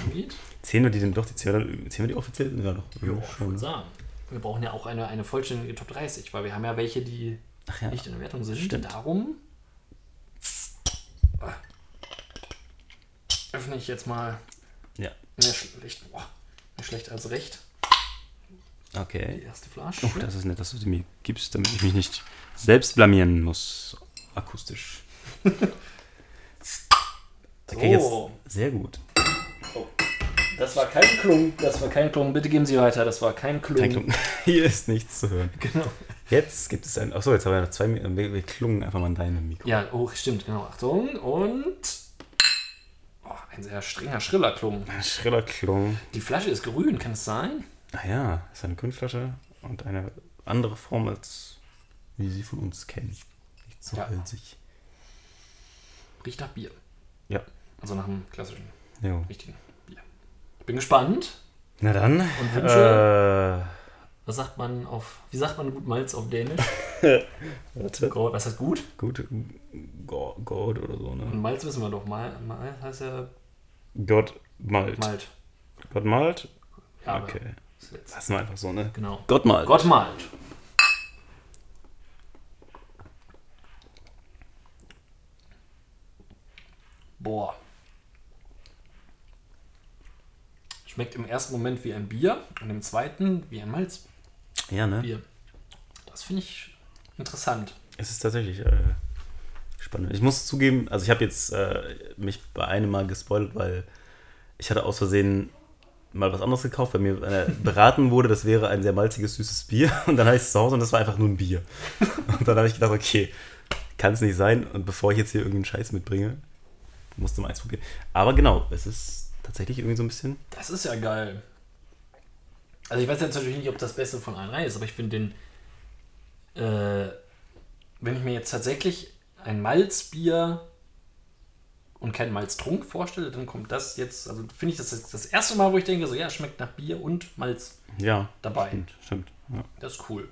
angeht. Zählen wir die denn doch, die zählen, zählen wir die offiziell? Ja, doch. Jo, schon. würde sagen. Wir brauchen ja auch eine, eine vollständige Top 30, weil wir haben ja welche, die ja. nicht in der Wertung sind. Stimmt. Darum öffne ich jetzt mal Ja. mehr schlecht, boah, mehr schlecht als recht die Okay. erste Flasche. Oh, das ist nett, dass du die mir gibst, damit ich mich nicht selbst blamieren muss. Akustisch. Okay, So. jetzt sehr gut. Das war kein Klung, das war kein Klung. Bitte geben Sie weiter, das war kein Klung. Kein Klungen. Hier ist nichts zu hören. Genau. Jetzt gibt es ein. Achso, jetzt haben wir noch zwei. Mi- Wir, wir klungen einfach mal in deinem Mikro. Ja, oh, stimmt, genau. Achtung und. Oh, ein sehr strenger, schriller Klung. Ein schriller Klung. Die Flasche ist grün, kann es sein? Ah ja, ist eine Grünflasche und eine andere Form als wie sie von uns kennen. Nicht so Ja. hölzig. Riecht nach Bier. Ja. Also nach einem klassischen, Jo. richtigen bin gespannt. Na dann. Und Wünsche? Äh, Was sagt man auf. Wie sagt man gut Malz auf Dänisch? warte. Gold, was heißt gut? Gut. Go- Gold oder so, Und ne? Malz wissen wir doch. Mal, Mal heißt ja Gott Malt. Malt. Gott Malt? Ja, Okay. Lassen wir einfach so, ne? Genau. Gott Malt. Gott Malt. Boah. Schmeckt im ersten Moment wie ein Bier und im zweiten wie ein Malzbier. Ja, ne? Das finde ich interessant. Es ist tatsächlich äh, spannend. Ich muss zugeben, also ich habe jetzt äh, mich bei einem Mal gespoilt, weil ich hatte aus Versehen mal was anderes gekauft, weil mir äh, beraten wurde, das wäre ein sehr malziges, süßes Bier. Und dann hatte ich es zu Hause und das war einfach nur ein Bier. Und dann habe ich gedacht, okay, kann es nicht sein. Und bevor ich jetzt hier irgendeinen Scheiß mitbringe, musste mal eins probieren. Aber genau, es ist tatsächlich irgendwie so ein bisschen. Das ist ja geil. Also ich weiß jetzt natürlich nicht, ob das Beste von allen drei ist, aber ich finde den, äh, wenn ich mir jetzt tatsächlich ein Malzbier und keinen Malztrunk vorstelle, dann kommt das jetzt, also finde ich das ist das erste Mal, wo ich denke, so ja, schmeckt nach Bier und Malz Ja, dabei. stimmt, stimmt. Ja. Das ist cool.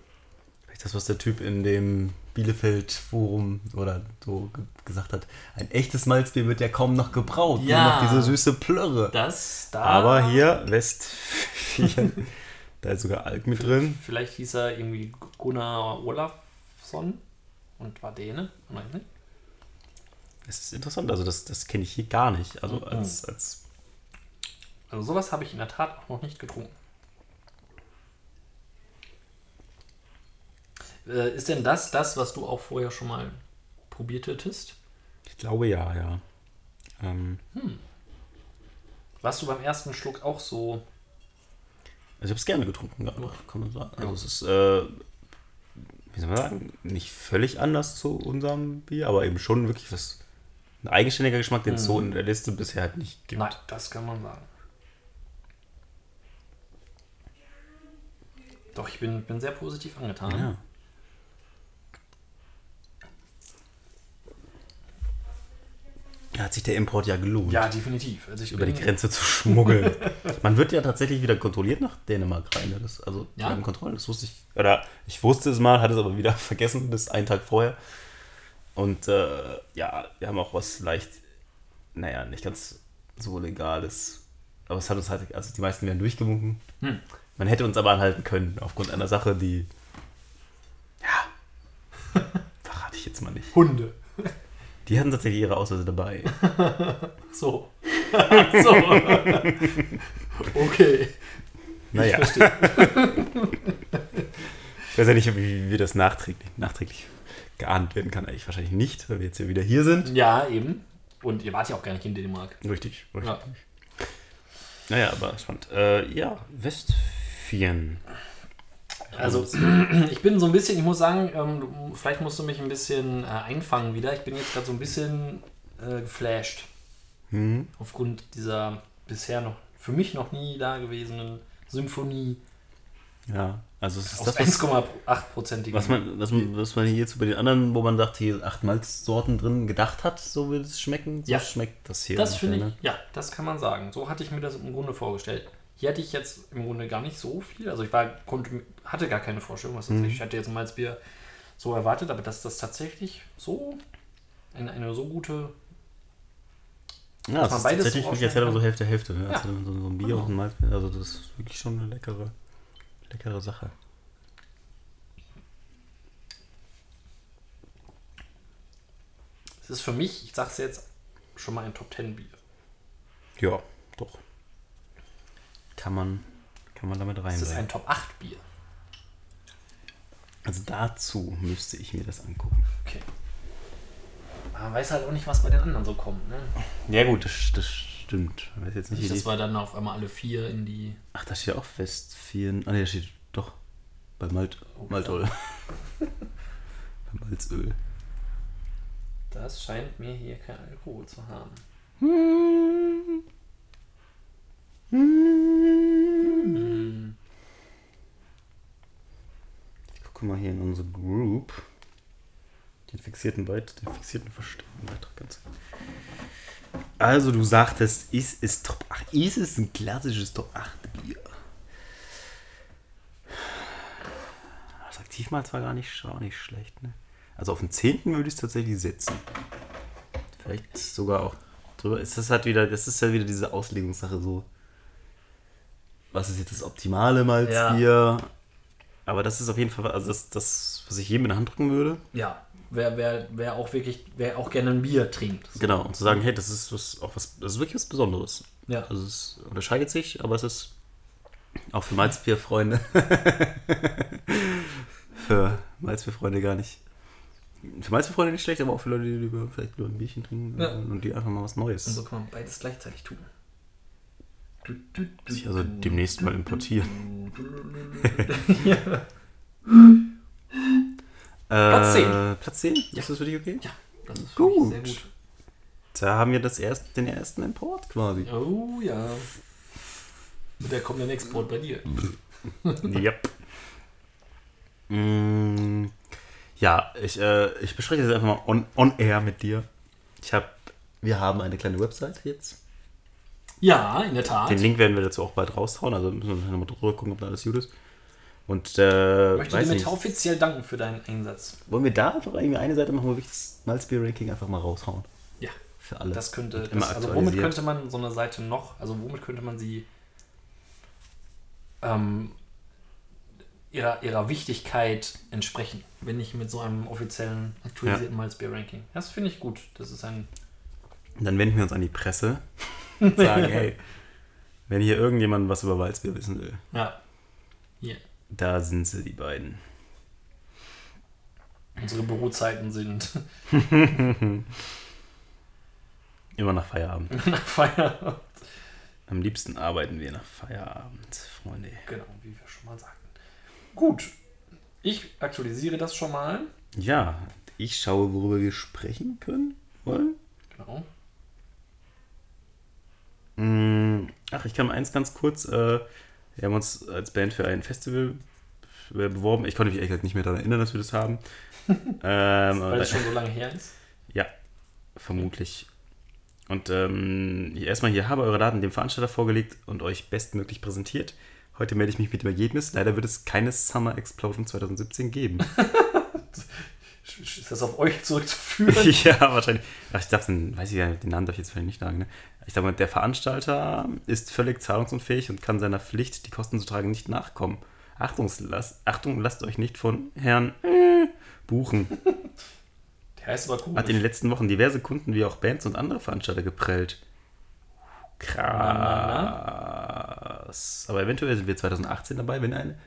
Vielleicht das, was der Typ in dem Bielefeld-Forum oder so ge gesagt hat. Ein echtes Malzbier wird ja kaum noch gebraut. Ja. Nur noch diese süße Plörre. Das da. Aber hier, Westfalen, da ist sogar Alk mit drin. Vielleicht hieß er irgendwie Gunnar Olafsson und war Däne. Nein, ne? Das ist interessant. Also das, das kenne ich hier gar nicht. Also Mhm. als, als Also sowas habe ich in der Tat auch noch nicht getrunken. Ist denn das das, was du auch vorher schon mal probiert hättest? ich glaube ja, ja. Ähm, Warst du beim ersten Schluck auch so? also ich habe es gerne getrunken, ja, doch, kann man sagen. Also es ist, äh, wie soll man sagen, nicht völlig anders zu unserem Bier, aber eben schon wirklich was ein eigenständiger Geschmack, den es so in der Liste bisher halt nicht gibt. Nein, das kann man sagen. Doch, ich bin, bin sehr positiv angetan. Ja. Da hat sich der Import ja gelohnt, Ja, definitiv. Also über die Grenze zu schmuggeln. Man wird ja tatsächlich wieder kontrolliert nach Dänemark rein. ne? Das, also Ja? ja? Kontrollen, das wusste ich. Oder ich wusste es mal, hatte es aber wieder vergessen bis einen Tag vorher. Und äh, ja, wir haben auch was leicht, naja, nicht ganz so legales. Aber es hat uns halt, also die meisten werden durchgewunken. Hm. Man hätte uns aber anhalten können aufgrund einer Sache, die. Ja. verrate ich jetzt mal nicht. Hunde. Die hatten tatsächlich ihre Ausweise dabei. So. so. okay. Naja. Ich verstehe. Ich weiß ja nicht, wie, wie das nachträglich, nachträglich geahnt werden kann. Eigentlich wahrscheinlich nicht, weil wir jetzt hier wieder hier sind. Ja, eben. Und ihr wart ja auch gar nicht in Dänemark. Richtig, richtig. Ja. Naja, aber spannend. Äh, ja, Westfien. Also, ich bin so ein bisschen, ich muss sagen, ähm, vielleicht musst du mich ein bisschen äh, einfangen wieder. Ich bin jetzt gerade so ein bisschen äh, geflasht. Hm. Aufgrund dieser bisher noch, für mich noch nie dagewesenen Symphonie Ja, also es ist das, was, 1,8-prozentigen. was, man, was, man, was man hier jetzt bei den anderen, wo man dachte, hier acht Malzsorten drin gedacht hat, so wird es schmecken. So Ja. schmeckt das hier. Das finde ich, ne? ja, das kann man sagen. So hatte ich mir das im Grunde vorgestellt. Hier hatte ich jetzt im Grunde gar nicht so viel. Also ich war, konnte, hatte gar keine Vorstellung, was das Mhm. ist. Ich hatte jetzt ein Malzbier so erwartet, aber dass das tatsächlich so eine, eine so gute. Ja, es ist beides tatsächlich als hätte man so Hälfte, Hälfte. Ne? Ja. Als hätte man so, so ein Bier Genau. und ein. Also das ist wirklich schon eine leckere, leckere Sache. Es ist für mich, ich sag's jetzt, schon mal ein Top Ten Bier. Ja, doch. Kann man, kann man damit Es rein. ist ein Top 8 Bier. Also dazu müsste ich mir das angucken. Okay. Man weiß halt auch nicht, was bei den anderen so kommt. Ne? Ja gut, das, das stimmt. Ich weiß jetzt nicht, Nicht, dass die, wir dann auf einmal alle vier in die. Ach, da steht auch Westfien. Ah ne, da steht doch bei Malt, Oh, Maltol. bei Malzöl. Das scheint mir hier kein Alkohol zu haben. Hm. Ich gucke mal hier in unsere Group. Den fixierten Beitrag, den fixierten Beitrag. Also du sagtest, ist es Top 8. Ist es ein klassisches Top 8 Bier? Das Aktivmalz war gar nicht, auch nicht schlecht, ne? Also auf den 10. würde ich es tatsächlich setzen. Vielleicht sogar auch drüber. Ist das halt wieder, das ist ja wieder diese Auslegungssache so. Was ist jetzt das optimale Malzbier? Aber das ist auf jeden Fall, also das, das was ich jedem in die Hand drücken würde. Ja, wer, wer, wer auch wirklich, wer auch gerne ein Bier trinkt. Genau, und zu sagen, hey, das ist was, auch was, das ist wirklich was Besonderes. Ja. Also es unterscheidet sich, aber es ist auch für Malzbierfreunde. für Malzbierfreunde gar nicht. Für Malzbierfreunde nicht schlecht, aber auch für Leute, die lieber vielleicht nur ein Bierchen trinken Ja. und die einfach mal was Neues. Und so kann man beides gleichzeitig tun. Sich also demnächst mal importieren. Platz Äh, 10. Platz 10? Ist das für dich okay? Ja, das ist Gut. sehr gut. Da haben wir das erst, den ersten Import quasi. Oh ja. Und der kommt dann Export bei dir. yep. Mm, ja, ich, äh, ich bespreche das einfach mal on, on air mit dir. Ich habe Wir haben eine kleine Website jetzt. Ja, in der Tat. Den Link werden wir dazu auch bald raushauen. Also müssen wir nochmal drüber gucken, ob da alles gut ist. Und äh, ich möchte dir nicht, offiziell danken für deinen Einsatz. wollen wir da einfach irgendwie eine Seite machen, wo wir das Malzbier-Ranking einfach mal raushauen? Ja, Für alle. das könnte. Das, also womit könnte man so eine Seite noch, also womit könnte man sie ähm, ihrer, ihrer Wichtigkeit entsprechen, wenn nicht mit so einem offiziellen aktualisierten Malzbier-Ranking. Das finde ich gut. Das ist ein. Dann wenden wir uns an die Presse und sagen, hey, wenn hier irgendjemand was über Malzbier wissen will, Ja. Hier. da sind sie, die beiden. Unsere Bürozeiten sind Immer nach Feierabend. nach Feierabend. Am liebsten arbeiten wir nach Feierabend, Freunde. Genau, wie wir schon mal sagten. Gut. Ich aktualisiere das schon mal. Ja, ich schaue, worüber wir sprechen können wollen. Genau. Mm, Ach, ich kann mal eins ganz kurz. Äh, wir haben uns als Band für ein Festival beworben. Ich konnte mich echt nicht mehr daran erinnern, dass wir das haben. ähm, Weil es schon so lange her ist. Ja, vermutlich. Und ähm, erstmal hier habe eure Daten dem Veranstalter vorgelegt und euch bestmöglich präsentiert. Heute melde ich mich mit dem Ergebnis. Leider wird es keine Summer Explosion 2017 geben. Ist das auf euch zurückzuführen? ja, wahrscheinlich. Ach, ich darf den, weiß ich ja, den Namen darf ich jetzt vielleicht nicht sagen. Ne? Ich glaube, der Veranstalter ist völlig zahlungsunfähig und kann seiner Pflicht, die Kosten zu tragen, nicht nachkommen. Achtung, lasst, Achtung, lasst euch nicht von Herrn äh, buchen. Der heißt aber Hat in den komisch. letzten Wochen diverse Kunden wie auch Bands und andere Veranstalter geprellt. Krass. Aber eventuell sind wir 2018 dabei, wenn ein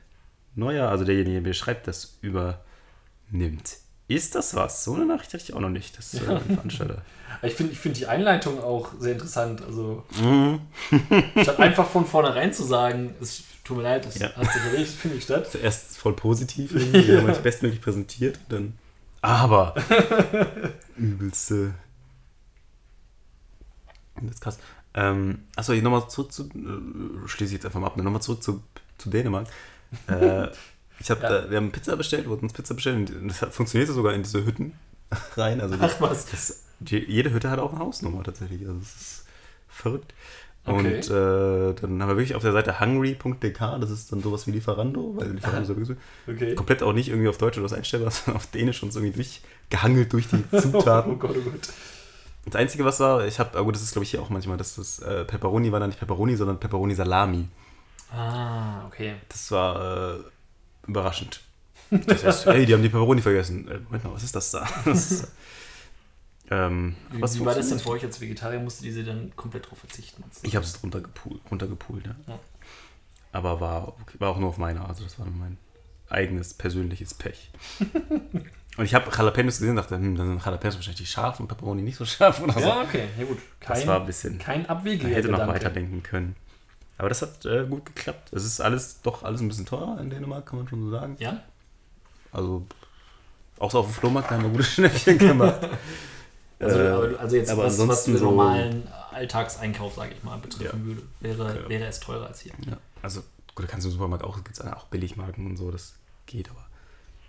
neuer, also derjenige, der mir schreibt, das übernimmt. Ist das was? So eine Nachricht hatte ich auch noch nicht. Das ist äh, ein Veranstalter. Ich finde ich find die Einleitung auch sehr interessant. Also, Mhm. statt einfach von vornherein zu sagen, es tut mir leid, das Ja. hat sich erledigt, finde ich statt. Zuerst voll positiv, irgendwie, wir haben euch bestmöglich präsentiert. Und dann, aber, übelste. Das ist krass. Ähm, achso, nochmal zurück zu, äh, schließe ich jetzt einfach mal ab, nochmal zurück zu, zu Dänemark. Äh, ich hab, Ja. da, wir haben Pizza bestellt, wollten uns Pizza bestellen und das funktionierte sogar in diese Hütten rein. Also Ach was. das, die, jede Hütte hat auch eine Hausnummer tatsächlich. Also das ist verrückt. Okay. Und äh, dann haben wir wirklich auf der Seite hungry.dk, das ist dann sowas wie Lieferando, weil Lieferando so wirklich Okay. komplett auch nicht irgendwie auf Deutsch oder was einstellbar, sondern auf Dänisch und so irgendwie durchgehangelt durch die Oh Zutaten. Gott, oh Gott. Das Einzige, was war, ich habe, gut, das ist glaube ich hier auch manchmal, dass das äh, Pepperoni war dann nicht Pepperoni, sondern Pepperoni Salami. Ah, okay. Das war äh, überraschend. Das heißt, hey, die haben die Pepperoni vergessen. Äh, Moment mal, was ist das da? Das ist, ähm, Wie, was wie war das denn für euch als Vegetarier? Musstet ihr dann komplett drauf verzichten? Ich habe es runtergepult, runtergepult ja. Ja. Aber war, okay, war auch nur auf meiner, also das war mein eigenes persönliches Pech. und ich habe Jalapenos gesehen und dachte, hm, dann sind Jalapenos wahrscheinlich scharf und Pepperoni nicht so scharf oder so. Ja, okay. Ja, gut. Kein, das war ein bisschen, kein man abwegiger hätte noch weiterdenken können. Aber das hat äh, gut geklappt. Es ist alles doch alles ein bisschen teurer in Dänemark, kann man schon so sagen. Ja? Also, auch so auf dem Flohmarkt haben wir gute Schnäppchen gemacht. Also, Äh, also jetzt, aber was, was den so- normalen Alltagseinkauf, sage ich mal, betreffen Ja. würde, wäre, Okay. wäre es teurer als hier. Ja, also gut, da kannst du im Supermarkt auch, gibt es auch Billigmarken und so, das geht, aber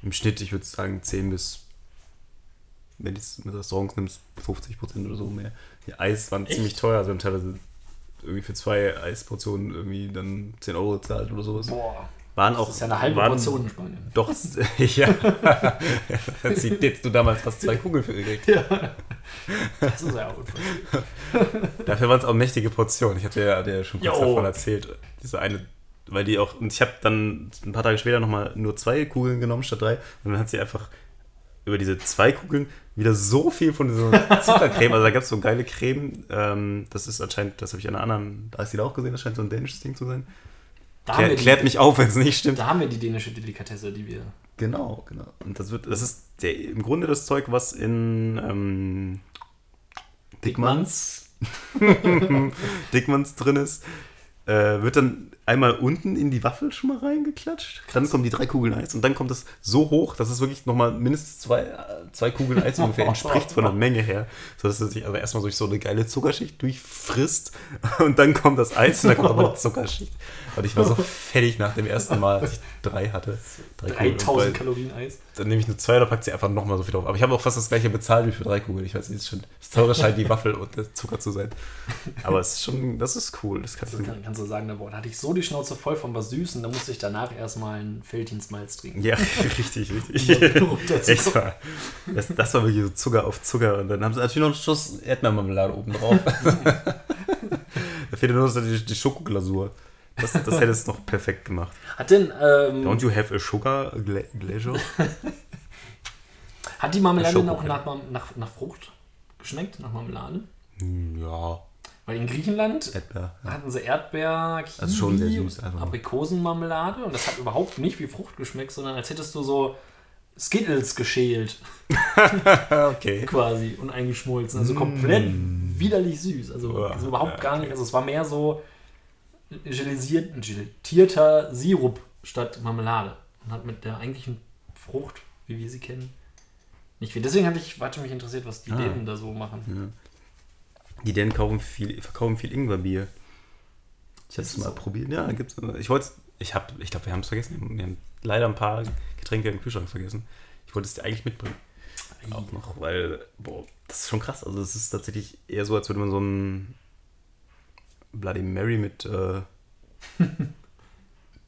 im Schnitt, ich würde sagen, 10 bis, wenn du es mit Restaurants nimmst, 50 Prozent oder so mehr. Die Eis waren Echt? ziemlich teuer, also wir haben teilweise irgendwie für zwei Eisportionen irgendwie dann 10 Euro gezahlt oder sowas. Boah, Waren das auch, ist ja eine halbe waren, Portion in Spanien. Doch, ja. Jetzt hättest du damals fast zwei Kugeln für gekriegt. Ja. Das ist ja auch unverschämt. Dafür waren es auch mächtige Portionen. Ich hatte ja, hatte ja schon kurz Jo. davon erzählt. Diese eine, weil die auch. Und ich habe dann ein paar Tage später nochmal nur zwei Kugeln genommen statt drei. Und dann hat sie einfach über diese zwei Kugeln wieder so viel von dieser Zuckercreme. Also da gab es so geile Creme. Ähm, das ist anscheinend, das habe ich an einer anderen, da ist die da auch gesehen, das scheint so ein dänisches Ding zu sein. Klär, die, klärt mich auf, wenn es nicht stimmt. da haben wir die dänische Delikatesse, die wir. Genau, genau. Und das wird, das ist der, im Grunde das Zeug, was in ähm, Dickmanns, Dickmanns drin ist, äh, wird dann einmal unten in die Waffel schon mal reingeklatscht. Dann kommen die drei Kugeln Eis und dann kommt es so hoch, dass es wirklich nochmal mindestens zwei, äh, zwei Kugeln Eis ungefähr entspricht von der Menge her. Sodass es sich aber erstmal durch so eine geile Zuckerschicht durchfrisst und dann kommt das Eis und dann kommt aber die Zuckerschicht. Und ich war so fertig nach dem ersten Mal, ich drei hatte. Drei 3000 Kalorien Eis. Dann nehme ich nur zwei oder packt sie einfach nochmal so viel drauf. Aber ich habe auch fast das gleiche bezahlt wie für drei Kugeln. Ich weiß nicht, ist schon, das teure scheint die Waffel und der Zucker zu sein. Aber es ist schon, das ist cool. Das kannst, das kann, kannst du sagen, da hatte ich so die Schnauze voll von was Süßen, da musste ich danach erstmal einen Felddienstmalz trinken. Ja, richtig, richtig. Echt war. Das, das war wirklich so Zucker auf Zucker. Und dann haben sie natürlich noch einen Schuss Erdbeermarmelade oben drauf. da fehlt nur noch die, die Schokoglasur. Das, das hätte es noch perfekt gemacht. Hat denn. Ähm, Don't you have a sugar gla glacier? Hat die Marmelade noch nach, nach, nach Frucht geschmeckt? Nach Marmelade? Ja. Weil in Griechenland Erdbeer, ja. hatten sie Erdbeer, Kiwi, also schon sehr süß, Aprikosenmarmelade und das hat überhaupt nicht wie Frucht geschmeckt, sondern als hättest du so Skittles geschält. okay. Quasi und eingeschmolzen. Also komplett mm. widerlich süß. Also, oh, also überhaupt ja, gar nicht. Also es war mehr so gelettierter Sirup statt Marmelade. Und hat mit der eigentlichen Frucht, wie wir sie kennen, nicht viel. Deswegen hatte ich, warte mich interessiert, was die ah. Dänen da so machen. Ja. Die Dänen kaufen viel, verkaufen viel Ingwerbier. Ich habe es mal so? probiert. Ja, gibt's. Ich wollte ich habe, ich glaube, wir haben es vergessen. Wir haben leider ein paar Getränke im Kühlschrank vergessen. Ich wollte es dir eigentlich mitbringen. Auch noch, weil, boah, das ist schon krass. Also es ist tatsächlich eher so, als würde man so ein Bloody Mary mit äh,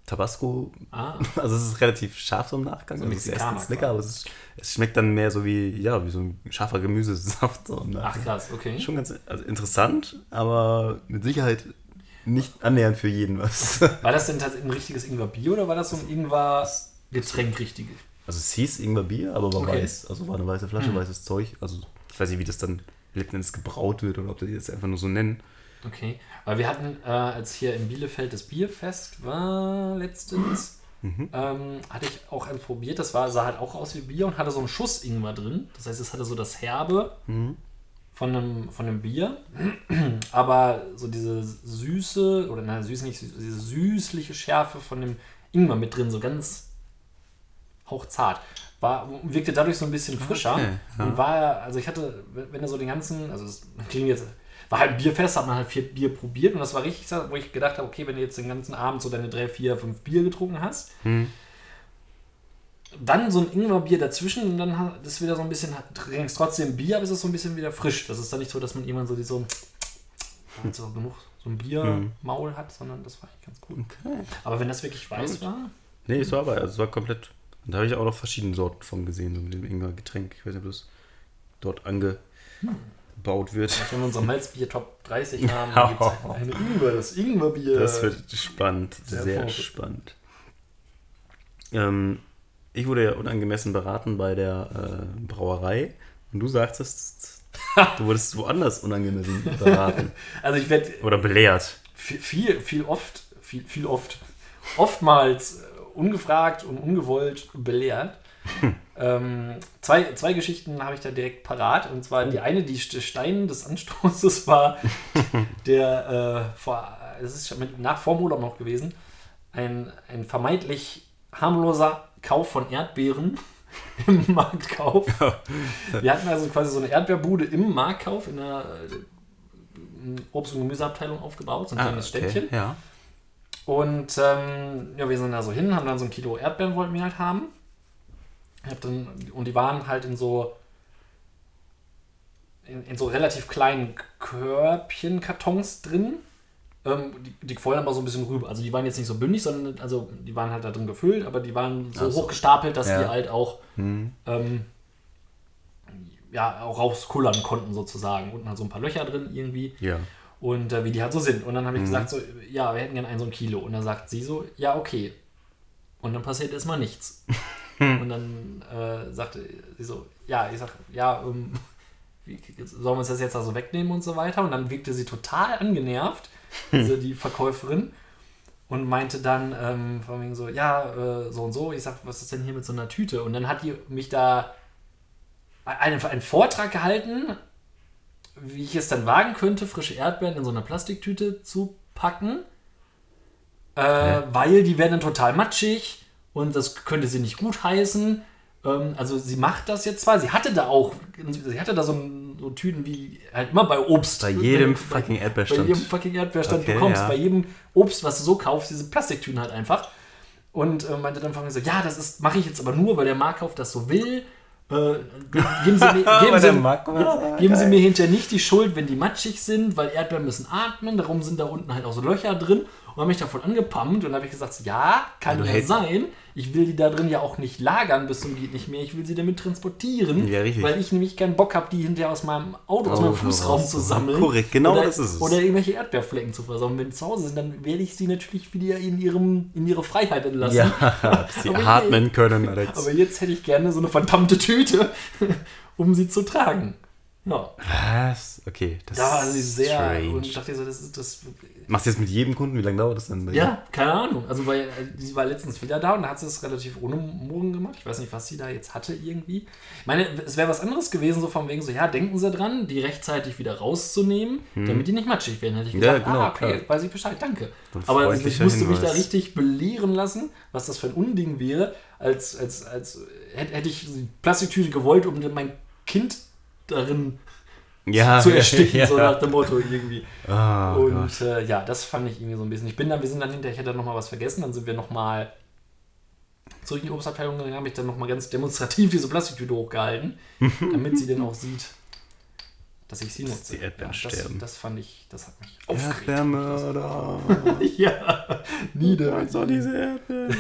Tabasco. Ah. Also es ist relativ scharf so im Nachgang. So und es ist erst lecker, aber es, ist, es, schmeckt dann mehr so wie, ja, wie so ein scharfer Gemüsesaft. So Ach krass, okay. Schon ganz also interessant, aber mit Sicherheit nicht annähernd für jeden was. War das denn tatsächlich ein richtiges Ingwer-Bier oder war das so ein Ingwer-Getränk richtiges? Also es hieß Ingwer-Bier, aber war okay. weiß. Also war eine weiße Flasche, hm. weißes Zeug. Also ich weiß nicht, wie das dann letzten Endes gebraut wird oder ob die das einfach nur so nennen. Okay, weil wir hatten, äh, als hier in Bielefeld das Bierfest war letztens, mhm. ähm, hatte ich auch eins probiert. Das war, sah halt auch aus wie Bier und hatte so einen Schuss Ingwer drin. Das heißt, es hatte so das Herbe mhm. von, einem, von einem Bier, aber so diese Süße, oder nein, süß nicht, diese süßliche Schärfe von dem Ingwer mit drin, so ganz hauchzart. War, wirkte dadurch so ein bisschen frischer okay, ja. und war, also ich hatte, wenn er so den ganzen, also das klingt jetzt war halt ein Bierfest, hat man halt vier Bier probiert und das war richtig, wo ich gedacht habe, okay, wenn du jetzt den ganzen Abend so deine drei, vier, fünf Bier getrunken hast, hm. dann so ein Ingwerbier dazwischen und dann ist wieder so ein bisschen, trinkst trotzdem Bier, aber es ist so ein bisschen wieder frisch. Das ist dann nicht so, dass man jemand so, die so, hm. so genug so ein Biermaul hm. hat, sondern das war eigentlich ganz gut. Okay. Aber wenn das wirklich weiß war. Nee, es war aber, also es war komplett. Da habe ich auch noch verschiedene Sorten von gesehen, so mit dem Ingwer-Getränk. Ich weiß nicht, ob das dort ange. Hm gebaut wird. Wenn wir unser Malzbier Top 30 haben, dann gibt es eine Ingwer, das Ingwerbier. Das wird spannend, sehr spannend. Ähm, ich wurde ja unangemessen beraten bei der äh, Brauerei und du sagtest, du wurdest woanders unangemessen beraten. also ich werde... Oder belehrt. Viel, viel, oft, viel, viel oft, oftmals ungefragt und ungewollt belehrt. Ähm, zwei, zwei Geschichten habe ich da direkt parat. Und zwar die eine, die Stein des Anstoßes war der, äh, vor, es ist mit, nach vorm Urlaub noch gewesen, ein, ein vermeintlich harmloser Kauf von Erdbeeren im Marktkauf. Wir hatten also quasi so eine Erdbeerbude im Marktkauf in einer äh, Obst- und Gemüseabteilung aufgebaut, so ein ah, kleines okay, Städtchen. Ja. Und ähm, ja, wir sind da so hin, haben dann so ein Kilo Erdbeeren wollten wir halt haben. Dann, und die waren halt in so in, in so relativ kleinen Körbchen, Kartons drin. Ähm, die, die quollen aber so ein bisschen rüber. Also die waren jetzt nicht so bündig, sondern also die waren halt da drin gefüllt, aber die waren so also, hoch gestapelt, dass ja. die halt auch hm. ähm, ja, auch rauskullern konnten sozusagen. Unten halt so ein paar Löcher drin irgendwie. Ja. Und äh, wie die halt so sind. Und dann habe ich mhm. gesagt, so, ja, wir hätten gerne ein so ein Kilo. Und dann sagt sie so, ja, okay. Und dann passiert erstmal nichts. Hm. Und dann äh, sagte sie so, ja, ich sag, ja, ähm, wie, sollen wir uns das jetzt also wegnehmen und so weiter? Und dann wirkte sie total angenervt, diese, die Verkäuferin, und meinte dann ähm, von wegen so, ja, äh, so und so. Ich sag, was ist denn hier mit so einer Tüte? Und dann hat die mich da einen, einen Vortrag gehalten, wie ich es dann wagen könnte, frische Erdbeeren in so einer Plastiktüte zu packen äh, weil die werden dann total matschig und das könnte sie nicht gut heißen. Ähm, also sie macht das jetzt zwar, sie hatte da auch, sie hatte da so, ein, so Tüten wie halt immer bei Obst. Bei jedem Wenn- fucking Bei Erdbeerstand. jedem fucking Erdbeerstand Okay, bekommst, ja. bei jedem Obst, was du so kaufst, diese Plastiktüten halt einfach. Und äh, meinte dann von mir so, ja, das ist, mache ich jetzt aber nur, weil der Markauf das so will. Äh, geben Sie mir, geben Sie, ja, geben Sie mir hinterher nicht die Schuld, wenn die matschig sind, weil Erdbeeren müssen atmen, darum sind da unten halt auch so Löcher drin. Und habe mich davon angepumpt und habe ich gesagt, ja, kann du ja hältst- sein. Ich will die da drin ja auch nicht lagern bis zum geht nicht mehr. Ich will sie damit transportieren, Ja, weil ich nämlich keinen Bock habe, die hinterher aus meinem Auto, aus meinem Fußraum zu sammeln. Korrekt, genau oder, das ist es. Oder irgendwelche Erdbeerflecken zu versauen. Wenn die zu Hause sind, dann werde ich sie natürlich wieder in, ihrem, in ihre Freiheit entlassen. Ja, sie atmen können, Alex. Aber jetzt hätte ich gerne so eine verdammte Tüte, um sie zu tragen. Ja, Was? Okay, das da war sie sehr. strange. Und ich dachte so, das ist das. Machst du jetzt mit jedem Kunden? Wie lange dauert das denn? Ja, keine Ahnung. Also, weil äh, sie war letztens wieder da und da hat sie es relativ ohne Morgen gemacht. Ich weiß nicht, was sie da jetzt hatte irgendwie. Ich meine, es wäre was anderes gewesen, so von wegen so, ja, denken Sie dran, die rechtzeitig wieder rauszunehmen, damit die nicht matschig werden. Hätte ich Hm. Ja, gesagt, genau, ah, okay, klar. weiß ich Bescheid, danke. Aber ich musste mich da Hinweis. richtig belehren lassen, was das für ein Unding wäre, als, als, als hätte hätte ich die Plastiktüte gewollt, um mein Kind darin ja, zu ersticken, ja. so nach dem Motto irgendwie. Gott. Und äh, ja, das fand ich irgendwie so ein bisschen. Ich bin dann, wir sind dann hinterher, ich hätte noch mal was vergessen, dann sind wir noch mal zurück in die Obstabteilung gegangen, habe ich dann noch mal ganz demonstrativ diese Plastiktüte hochgehalten, damit sie dann auch sieht, dass ich sie nutze. die Erdbeeren ja, das, sterben. das fand ich, das hat mich aufgeregt. Erdbeermörder. ja, nieder. Was soll diese Erdbeeren?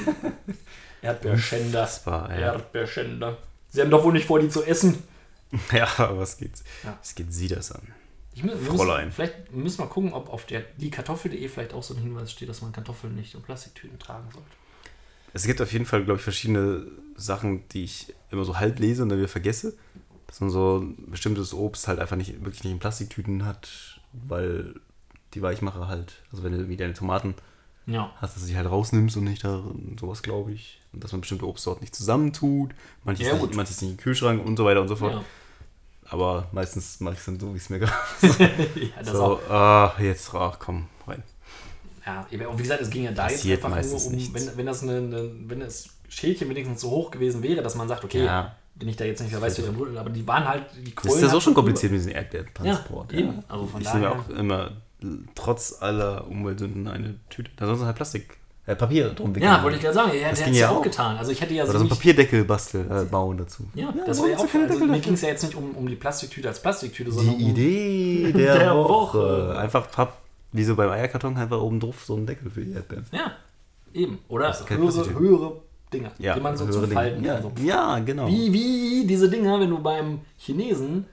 Erdbeerschänder. Erdbeerschänder. Sie haben doch wohl nicht vor, die zu essen. Ja, was geht's? Ja. Was geht sie das an? Ich, wir Fräulein. Müssen, vielleicht müssen wir gucken, ob auf der die Kartoffel.de vielleicht auch so ein Hinweis steht, dass man Kartoffeln nicht in Plastiktüten tragen sollte. Es gibt auf jeden Fall, glaube ich, verschiedene Sachen, die ich immer so halb lese und dann wieder vergesse. Dass man so ein bestimmtes Obst halt einfach nicht wirklich nicht in Plastiktüten hat, weil die Weichmacher halt, also wenn du wie deine Tomaten Ja. hast, dass du sie halt rausnimmst und nicht da, sowas glaube ich. Und dass man bestimmte Obstsorten nicht zusammentut, manches, Ja, nicht, manches nicht in den Kühlschrank und so weiter und so fort. Ja. Aber meistens mache ich es dann so, wie es mir gerade ja, So, ah, jetzt, ach, komm, rein. Ja, und wie gesagt, es ging ja da jetzt Passiert einfach nur um, nichts. wenn, wenn das eine, eine, wenn das Schälchen wenigstens so hoch gewesen wäre, dass man sagt, okay, Ja. wenn ich da jetzt nicht mehr weiß, wie drin Rüttel, aber die waren halt, die Das ist ja so schon kompliziert mit diesem Erdbeertransport. Ja, eben. Also von ich nehme daher- auch immer, trotz aller Umweltsünden, eine Tüte. Da sonst halt Plastik, äh, Papier drum wickeln. Ja, wollte ich gerade sagen, ja, Das der hat es ja ja auch auch. getan. Also ich hätte ja so so einen Papierdeckel bastel, äh, bauen dazu. ja, das warum wäre ja auch, also, Deckel mir ging es ja jetzt nicht um, um die Plastiktüte als Plastiktüte, sondern Die um, Idee der, Der Woche. Woche. Einfach Papp, wie so beim Eierkarton, einfach oben drauf so einen Deckel für die Erdbeeren. Ja, eben. Oder Das kein höhere, höhere Dinger, Ja, die man so zum Dinge. Falten ja, kann. So. ja, genau. Wie, wie diese Dinger, wenn du beim Chinesen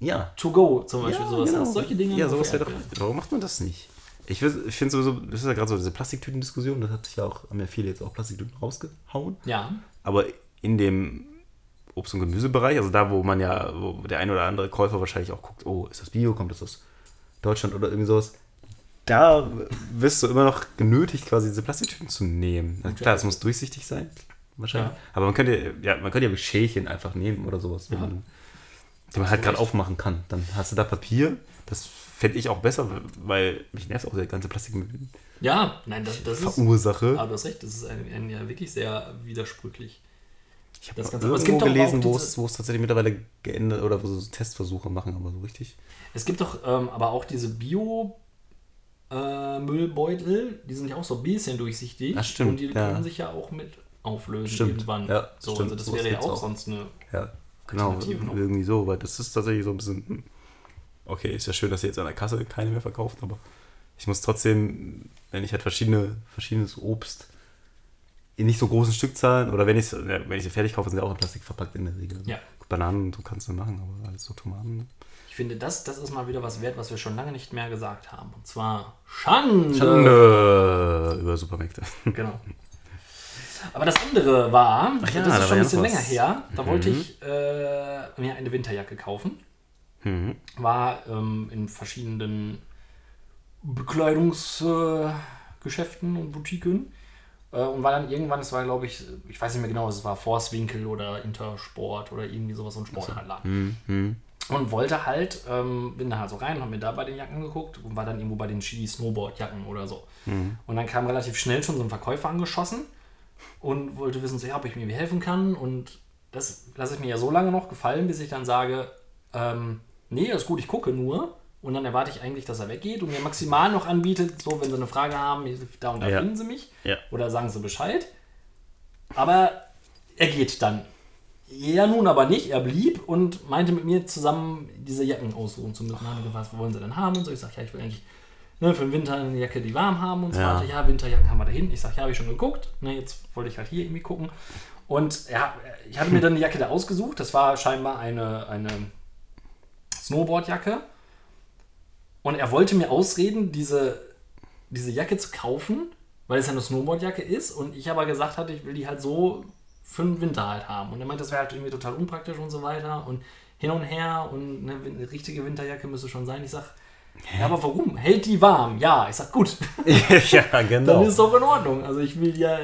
Ja. to go zum Beispiel ja, sowas genau. hast. Solche Dinge. Ja, sowas wäre doch. Warum macht man das nicht? Ich, find- ich finde sowieso, das ist ja gerade so diese Plastiktüten-Diskussion, das hat sich ja auch, haben ja viele jetzt auch Plastiktüten rausgehauen. Ja, Aber in dem Obst- und Gemüsebereich, also da, wo man ja, wo der ein oder andere Käufer wahrscheinlich auch guckt, oh, ist das Bio, kommt das aus Deutschland oder irgendwie sowas, da wirst du immer noch genötigt, quasi diese Plastiktüten zu nehmen. Also klar, es muss durchsichtig sein, wahrscheinlich. Ja. Aber man könnte ja, man könnte ja Schälchen einfach nehmen oder sowas, wenn Ja. man, die man halt gerade aufmachen kann. Dann hast du da Papier. Das fände ich auch besser, weil mich nervt auch der ganze Plastikmüll. ja, nein, das, das ist. Verursache. Aber du hast recht, das ist ein, ein, ja wirklich sehr widersprüchlich. Ich Das habe Ganze- aber es irgendwo gibt gelesen, wo es, wo es tatsächlich mittlerweile geändert oder wo so Testversuche machen, aber so richtig. Es gibt doch ähm, aber auch diese Bio-Müllbeutel, die sind ja auch so ein bisschen durchsichtig. Ach, stimmt, Und die ja. können sich ja auch mit auflösen Stimmt, irgendwann. ja, so, stimmt, also das wäre ja auch, auch. sonst eine. Ja, genau. Irgendwie so, weil das ist tatsächlich so ein bisschen. Okay, ist ja schön, dass ihr jetzt an der Kasse keine mehr verkauft, aber ich muss trotzdem, wenn ich halt verschiedene, verschiedenes Obst in nicht so großen Stückzahlen oder wenn ich wenn ich sie fertig kaufe, sind sie auch in Plastik verpackt in der Regel. Ja. Bananen, so kannst du machen, aber alles so Tomaten. Ich finde, das, das ist mal wieder was wert, was wir schon lange nicht mehr gesagt haben. Und zwar Schande. Schande über Supermärkte. Genau. Aber das andere war, Ach ja, das da ist war schon ein bisschen länger her, da Mhm. wollte ich äh, mir eine Winterjacke kaufen. Mhm. War ähm, in verschiedenen Bekleidungsgeschäften äh, und Boutiquen. Äh, und war dann irgendwann, es war glaube ich, ich weiß nicht mehr genau, es war Forstwinkel oder Intersport oder irgendwie sowas, so ein Sporthandler. Mhm. Mhm. Und wollte halt, ähm, bin da halt so rein, hab mir da bei den Jacken geguckt und war dann irgendwo bei den Ski-Snowboard-Jacken oder so. Und dann kam relativ schnell schon so ein Verkäufer angeschossen und wollte wissen, so, ja, ob ich mir helfen kann. Und das lasse ich mir ja so lange noch gefallen, bis ich dann sage, ähm, nee, ist gut, ich gucke nur. Und dann erwarte ich eigentlich, dass er weggeht und mir maximal noch anbietet, so, wenn sie eine Frage haben, da und da Ja. finden sie mich. Ja. Oder sagen sie Bescheid. Aber er geht dann. Ja, nun aber nicht. Er blieb und meinte mit mir zusammen, diese Jacken aussuchen zu müssen. Gefragt, was wollen sie denn haben? Und so. Ich sage, ja, ich will eigentlich ne, für den Winter eine Jacke, die warm haben und so Ja. weiter. Ja, Winterjacken haben wir da hinten. Ich sage, ja, habe ich schon geguckt. Ne, jetzt wollte ich halt hier irgendwie gucken. Und ja, ich hatte mir dann die Jacke da ausgesucht. Das war scheinbar eine, eine Snowboardjacke. Und er wollte mir ausreden, diese, diese Jacke zu kaufen, weil es ja eine Snowboardjacke ist. Und ich aber gesagt hatte, ich will die halt so für den Winter halt haben. Und er meinte, das wäre halt irgendwie total unpraktisch und so weiter. Und hin und her. Und eine, eine richtige Winterjacke müsste schon sein. Ich sag, ja, aber warum? Hält die warm? Ja, ich sag, gut, ja, genau. dann ist es doch in Ordnung. Also ich will ja,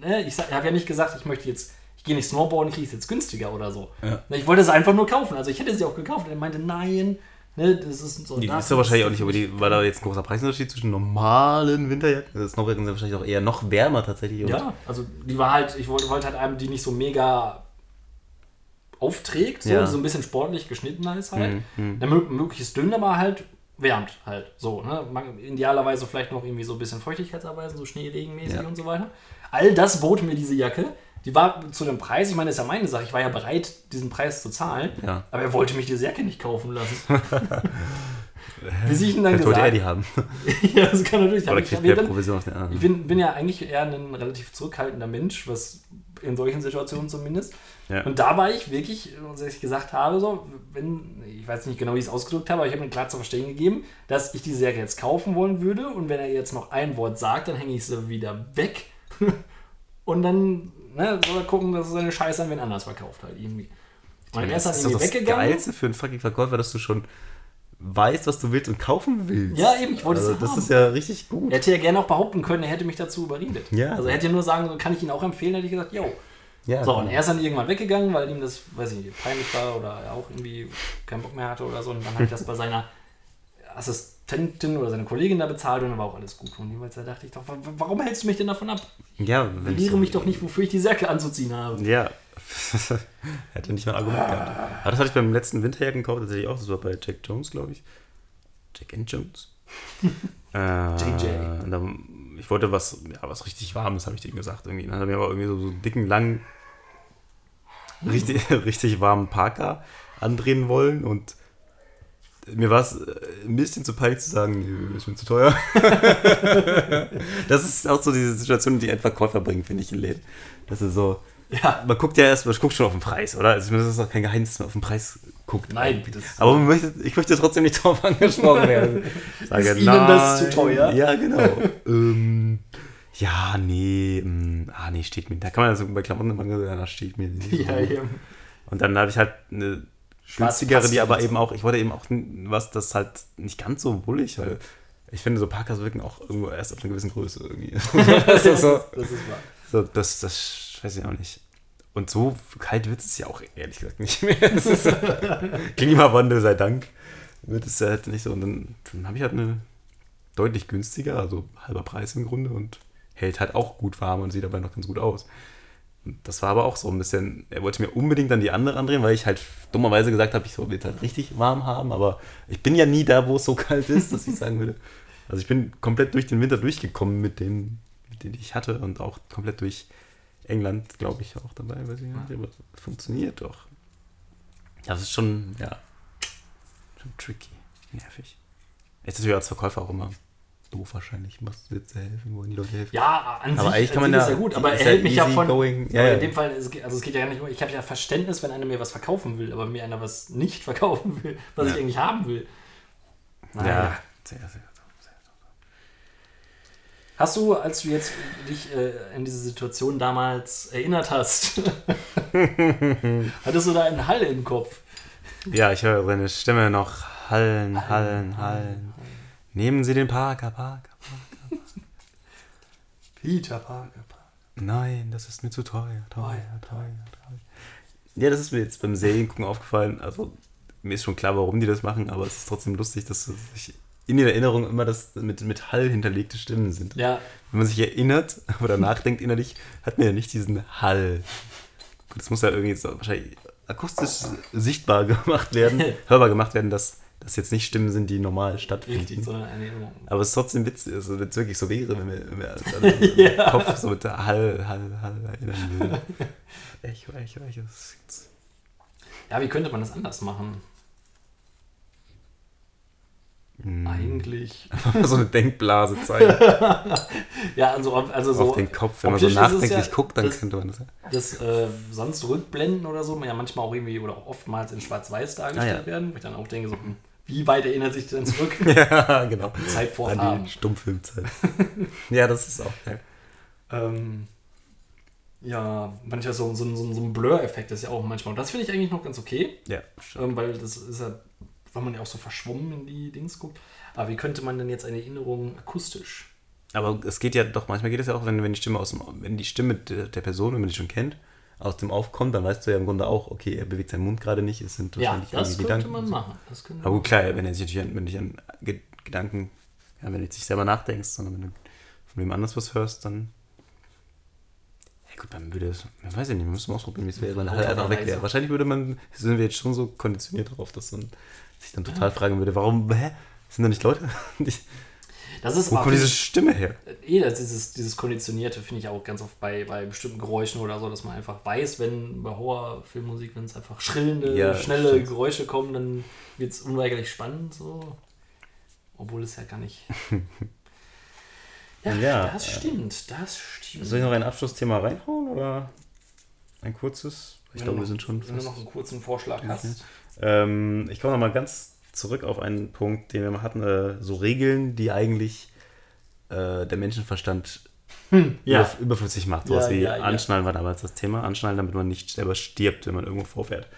ne, ich, ich habe ja nicht gesagt, ich möchte jetzt, ich gehe nicht Snowboarden, kriege es jetzt günstiger oder so. Ja. Ne, Ich wollte es einfach nur kaufen. Also ich hätte sie auch gekauft. Und er meinte, nein, ne, das ist so. Die ist doch wahrscheinlich auch nicht, aber die, war da jetzt ein großer Preisunterschied zwischen normalen Winterjacken? Also Snowboardjacken sind wahrscheinlich auch eher noch wärmer tatsächlich. und- Ja, also die war halt, ich wollte, wollte halt einem, die nicht so mega aufträgt, so, Ja. so ein bisschen sportlich geschnitten ist halt. Mhm, Dann mö- möglichst dünn, aber halt wärmt halt. So, ne? Idealerweise vielleicht noch irgendwie so ein bisschen Feuchtigkeitsabweisen, so schneeregenmäßig Ja. und so weiter. All das bot mir diese Jacke. Die war zu dem Preis, ich meine, das ist ja meine Sache, ich war ja bereit, diesen Preis zu zahlen, Ja. aber er wollte mich diese Jacke nicht kaufen lassen. Bis ich ihn dann Vielleicht wollte er gesagt die haben. ja, das kann natürlich Oder ich, kriegt mehr Provision auf den anderen. ich bin, bin ja eigentlich eher ein relativ zurückhaltender Mensch, was in solchen Situationen zumindest. Ja. Und da war ich wirklich, dass ich gesagt habe, so, wenn, ich weiß nicht genau, wie ich es ausgedrückt habe, aber ich habe mir klar zu verstehen gegeben, dass ich diese Jacke jetzt kaufen wollen würde und wenn er jetzt noch ein Wort sagt, dann hänge ich sie wieder weg und dann ne, soll er gucken, dass er seine Scheiße an wen anders verkauft halt irgendwie. Und er ist dann das ist doch irgendwie das weggegangen. Geilste für einen fucking Verkäufer, dass du schon weißt, was du willst und kaufen willst. Ja, eben, ich wollte es also, Das haben. ist ja richtig gut. Er hätte ja gerne auch behaupten können, er hätte mich dazu überredet. Ja. Also er hätte ja nur sagen, so, kann ich ihn auch empfehlen, hätte ich gesagt, yo. Ja, So, und er ist dann irgendwann weggegangen, weil ihm das, weiß ich nicht, peinlich war oder er auch irgendwie keinen Bock mehr hatte oder so. Und dann hat er das bei seiner Assistentin oder seiner Kollegin da bezahlt und dann war auch alles gut. Und jeweils da dachte ich doch, wa- warum hältst du mich denn davon ab? ja wenn Lehre mich doch nicht, wofür ich die Jacke anzuziehen habe. Ja. Hätte nicht mal ein Argument gehabt. Aber das hatte ich beim letzten Winterjacken gekauft, tatsächlich auch. Das war bei Jack Jones, glaube ich. Jack and Jones. äh, JJ. dann, ich wollte was, ja, was richtig Warmes, habe ich dem gesagt. Irgendwie. Dann hat er mir aber irgendwie so, so einen dicken, langen, richtig, richtig warmen Parker andrehen wollen und mir war es äh, ein bisschen zu peinlich zu sagen, nö, ist mir zu teuer. das ist auch so diese Situation, die ein Verkäufer bringen, finde ich, in Läden. Das ist so, Ja, man guckt ja erst, man guckt schon auf den Preis, oder? Also das ist auch kein Geheimnis, dass man auf den Preis guckt. Nein, das- aber möchte, ich möchte trotzdem nicht drauf angesprochen werden. Sage, Ist Ihnen das zu teuer? Ja, genau. ähm, ja, nee, ähm, ah, nee, steht mir. Da kann man ja so bei Klamotten immer sagen, das steht mir nicht. ja, ja. Und dann habe ich halt eine günstigere, die aber eben auch, ich wollte eben auch was, das halt nicht ganz so bullig, weil ich finde, so Parkas wirken auch irgendwo erst auf einer gewissen Größe irgendwie. das ist so, Das ist wahr. so, das, das weiß ich auch nicht. Und so kalt wird es ja auch ehrlich gesagt nicht mehr. Klimawandel sei Dank wird es ja halt nicht so. Und dann, dann habe ich halt eine deutlich günstiger, also halber Preis im Grunde und hält halt auch gut warm und sieht dabei noch ganz gut aus. Das war aber auch so ein bisschen, er wollte mir unbedingt dann die andere andrehen, weil ich halt dummerweise gesagt habe, ich will es halt richtig warm haben, aber ich bin ja nie da, wo es so kalt ist, dass ich sagen würde. Also ich bin komplett durch den Winter durchgekommen mit denen, mit denen ich hatte und auch komplett durch England, glaube ich, auch dabei, weiß ich nicht, aber funktioniert doch. Ja, Das ist schon, ja, schon tricky, nervig. Jetzt ist natürlich als Verkäufer auch immer doof wahrscheinlich. Machst du jetzt helfen, wollen die Leute helfen? Ja, an Aber sich, eigentlich kann man da- ist ja gut, aber ist er hält mich ja von. going. Ja, in dem Fall, also es geht ja gar nicht um, ich habe ja Verständnis, wenn einer mir was verkaufen will, aber mir einer was nicht verkaufen will, was ich Ja. eigentlich haben will. Naja. Ja, sehr, sehr, sehr. Hast du, als du jetzt dich äh, in diese Situation damals erinnert hast, hattest du da einen Hall im Kopf? Ja, ich höre seine Stimme noch hallen, hallen, hallen. Nehmen Sie den Parker, Parker, Parker. Peter Parker. Nein, das ist mir zu teuer, teuer, teuer, teuer. Ja, das ist mir jetzt beim Seriengucken aufgefallen. Also, mir ist schon klar, warum die das machen, aber es ist trotzdem lustig, dass sich in der Erinnerung immer das mit, mit Hall hinterlegte Stimmen sind. Ja, Wenn man sich erinnert oder nachdenkt innerlich, hat man ja nicht diesen Hall. Gut, das muss ja irgendwie so wahrscheinlich akustisch sichtbar gemacht werden, hörbar gemacht werden, dass das jetzt nicht Stimmen sind, die normal stattfinden. richtig, sondern eine Erinnerung. Aber es ist trotzdem witzig, also wenn es wirklich so wäre, wenn wir, wenn wir den Ja. Kopf so mit der Hall, Hall, Hall erinnern würden. Echo, Echo, Echo. Ja, wie könnte man das anders machen? Hm. Eigentlich. Einfach so eine Denkblase zeigen Ja, also, also so. auf den Kopf. Wenn man so nachdenklich ja- guckt, dann das- könnte man das das äh, sonst rückblenden oder so, ja manchmal auch irgendwie oder auch oftmals in Schwarz-Weiß dargestellt Ah, ja. werden, wo ich dann auch denke, so, hm, wie weit erinnert sich denn zurück? Ja, genau. Zeit vor An die Stummfilmzeit. ja, das ist auch geil. Ähm, ja, manchmal so, so, so, so ein Blur-Effekt ist ja auch manchmal. Und das finde ich eigentlich noch ganz okay, Ja, ähm, weil das ist ja, weil man ja auch so verschwommen in die Dings guckt. Aber wie könnte man denn jetzt eine Erinnerung akustisch? Aber es geht ja doch, manchmal geht es ja auch, wenn, wenn die Stimme aus dem, wenn die Stimme der, der Person, wenn man die schon kennt, aus dem aufkommt, dann weißt du ja im Grunde auch, okay, er bewegt seinen Mund gerade nicht, es sind Ja, wahrscheinlich das irgendwie könnte Gedanken. man machen. Das könnte Aber gut, klar, wenn er sich natürlich an, wenn dich an Ge- Gedanken, ja, wenn du jetzt nicht selber nachdenkst, sondern wenn du von wem anders was hörst, dann. Ja gut, dann würde es, ich weiß ja nicht, wir müssen mal ausprobieren, wie es wäre, wenn er halt einfach weg wäre. Wahrscheinlich würde man, sind wir jetzt schon so konditioniert darauf, dass man sich dann total fragen würde, warum, hä? Sind da nicht Leute? Das ist Wo kommt diese Stimme her? Eh, das dieses, dieses Konditionierte finde ich auch ganz oft bei, bei bestimmten Geräuschen oder so, dass man einfach weiß, wenn bei Horrorfilmmusik, wenn es einfach schrillende, Ja, schnelle stimmt. Geräusche kommen, dann wird es unweigerlich spannend so. Obwohl es ja gar nicht. Ja, Ja, das äh, stimmt, das stimmt. Soll ich noch ein Abschlussthema reinhauen oder ein kurzes? Ich glaube, wir sind schon Wenn du noch einen kurzen Vorschlag hast. Ähm, ich komme nochmal ganz zurück auf einen Punkt, den wir mal hatten. Äh, so Regeln, die eigentlich äh, der Menschenverstand ja. über, überflüssig macht. Sowas Ja, wie ja, ja. Anschnallen war damals das Thema. Anschnallen, damit man nicht selber stirbt, wenn man irgendwo vorfährt.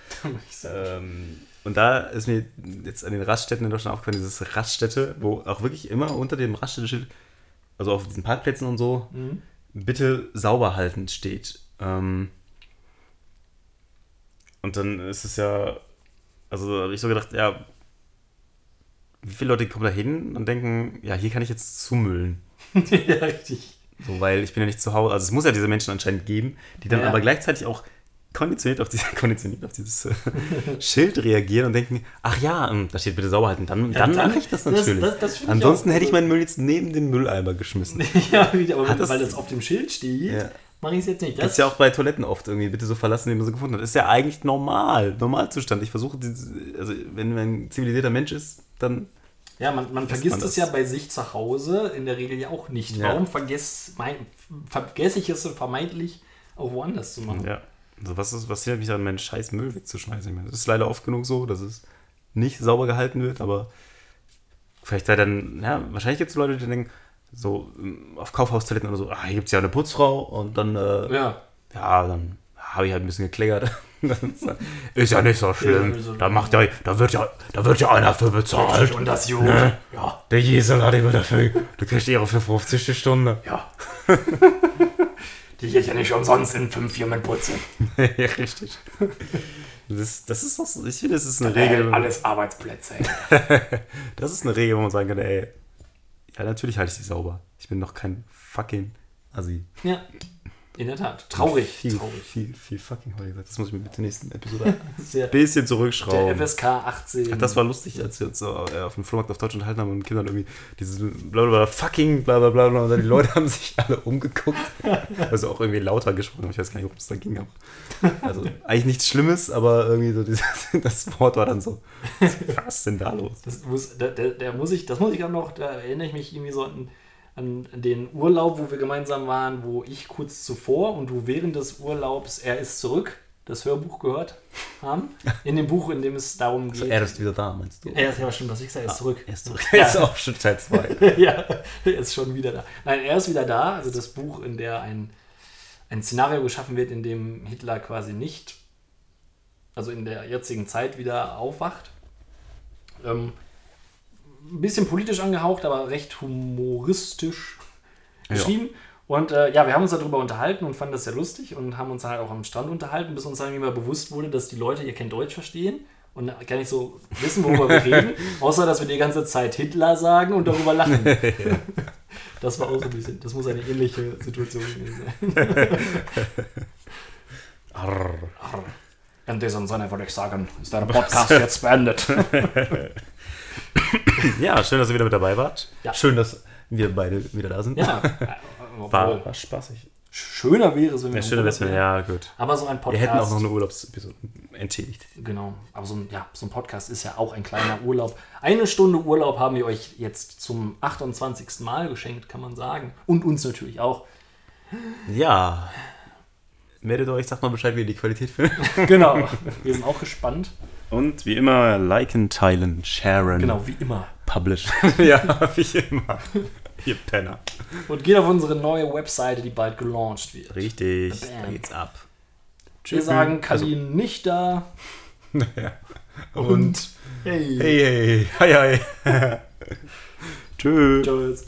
Ähm, und da ist mir jetzt an den Raststätten in Deutschland aufgefallen, dieses Raststätte, wo auch wirklich immer unter dem Raststätte-Schild, also auf diesen Parkplätzen und so, Mhm. bitte sauber halten steht. Ähm, und dann ist es ja, also habe ich so gedacht, ja, wie viele Leute kommen da hin und denken, ja, hier kann ich jetzt zumüllen. ja, richtig. So, weil ich bin ja nicht zu Hause. Also es muss ja diese Menschen anscheinend geben, die dann Ja. aber gleichzeitig auch konditioniert auf, diese, konditioniert auf dieses äh, Schild reagieren und denken, ach ja, ähm, da steht bitte sauber halten. Dann, Ja, dann, dann- mache ich das das- natürlich. das- das ich Ansonsten hätte ich meinen Müll jetzt neben den Mülleimer geschmissen. ja, aber Hat das- weil das auf dem Schild steht, Ja. mache ich es jetzt nicht. Das ist ja auch bei Toiletten oft irgendwie, bitte so verlassen, wie man so gefunden hat. Das ist ja eigentlich normal, Normalzustand. Ich versuche, also wenn man ein zivilisierter Mensch ist, dann Ja, man, man vergisst man es ja bei sich zu Hause in der Regel ja auch nicht. Ja. Warum vergess, mein, vergesse ich es vermeintlich auch woanders zu machen? Ja. Also was, ist, was hindert mich daran, meinen scheiß Müll wegzuschmeißen? Ich meine, das ist leider oft genug so, dass es nicht sauber gehalten wird, aber vielleicht sei dann, ja, wahrscheinlich gibt es Leute, die denken, so ähm, auf Kaufhaustoiletten oder so, ah, hier gibt es ja eine Putzfrau und dann, äh, ja. Ja. dann habe ich halt ein bisschen gekleckert. ist ja nicht so schlimm. Ja, Da macht ja, da wird ja, da wird ja einer für bezahlt. Und das Jod. Ne? Ja. Der Jesel hat immer dafür, du kriegst ihre für 50 die Stunde. Ja. Die geht ja nicht umsonst in fünf Firmen putzen. ja, richtig. Das, das ist doch, ich finde, das ist eine Regel. Äh, alles Arbeitsplätze. Das ist eine Regel, wo man sagen kann, ey, ja, natürlich halte ich sie sauber. Ich bin doch kein fucking Assi. ja. In der Tat. Traurig. Viel, Traurig. viel, viel fucking gesagt. Das muss ich mir bitte nächsten Episode ein bisschen der zurückschrauben. FSK 18. Ach, das war lustig, als wir uns so, äh, auf dem Flohmarkt auf Deutsch unterhalten haben und Kindern irgendwie dieses blablabla, fucking blablabla und dann die Leute haben sich alle umgeguckt. Also auch irgendwie lauter gesprochen, ich weiß gar nicht, worum es da ging. Aber also eigentlich nichts Schlimmes, aber irgendwie so dieses, das Wort war dann so, was ist denn da los? Das muss, der, der, der muss ich, das muss ich auch noch, da erinnere ich mich irgendwie so an, an den Urlaub, wo wir gemeinsam waren, wo ich kurz zuvor und du während des Urlaubs Er ist zurück, das Hörbuch gehört haben. In dem Buch, in dem es darum geht. So, er ist wieder da, meinst du? er ist ja stimmt, was ich sage, er ist zurück. Er ist zurück. Ja. Er ist auch schon Teil 2. ja, er ist schon wieder da. Nein, er ist wieder da. Also das Buch, in der ein, ein Szenario geschaffen wird, in dem Hitler quasi nicht, also in der jetzigen Zeit wieder aufwacht. Ähm, ein bisschen politisch angehaucht, aber recht humoristisch geschrieben. Und äh, ja, wir haben uns darüber unterhalten und fanden das sehr lustig und haben uns halt auch am Strand unterhalten, bis uns dann immer bewusst wurde, dass die Leute hier kein Deutsch verstehen und gar nicht so wissen, worüber wir reden, außer dass wir die ganze Zeit Hitler sagen und darüber lachen. Das war auch so ein bisschen, das muss eine ähnliche Situation gewesen sein. Arr. In diesem Sinne würde ich sagen, ist der Podcast jetzt beendet. Ja, schön, dass ihr wieder mit dabei wart. Ja. Schön, dass wir beide wieder da sind. Ja, War, obwohl, war spaßig. schöner wäre es, wenn wir Ja, schöner wäre ja gut. Aber so ein Wir Podcast. hätten auch noch eine Urlaubsepisode entschädigt. Genau, aber so ein, ja, so ein Podcast ist ja auch ein kleiner Urlaub. Eine Stunde Urlaub haben wir euch jetzt zum 28. Mal geschenkt, kann man sagen. Und uns natürlich auch. Ja. Meldet euch, sagt mal Bescheid, wie ihr die Qualität findet. Genau, wir sind auch gespannt. Und wie immer, liken, teilen, sharen, Genau, wie immer. publishen. ja, wie immer. Ihr Penner. Und geht auf unsere neue Webseite, die bald gelauncht wird. Richtig, Bam. da geht's ab. Wir sagen Kalin nicht da. Also, und Hey. hey, hey, hi, hi. Tschüss. Tschüss.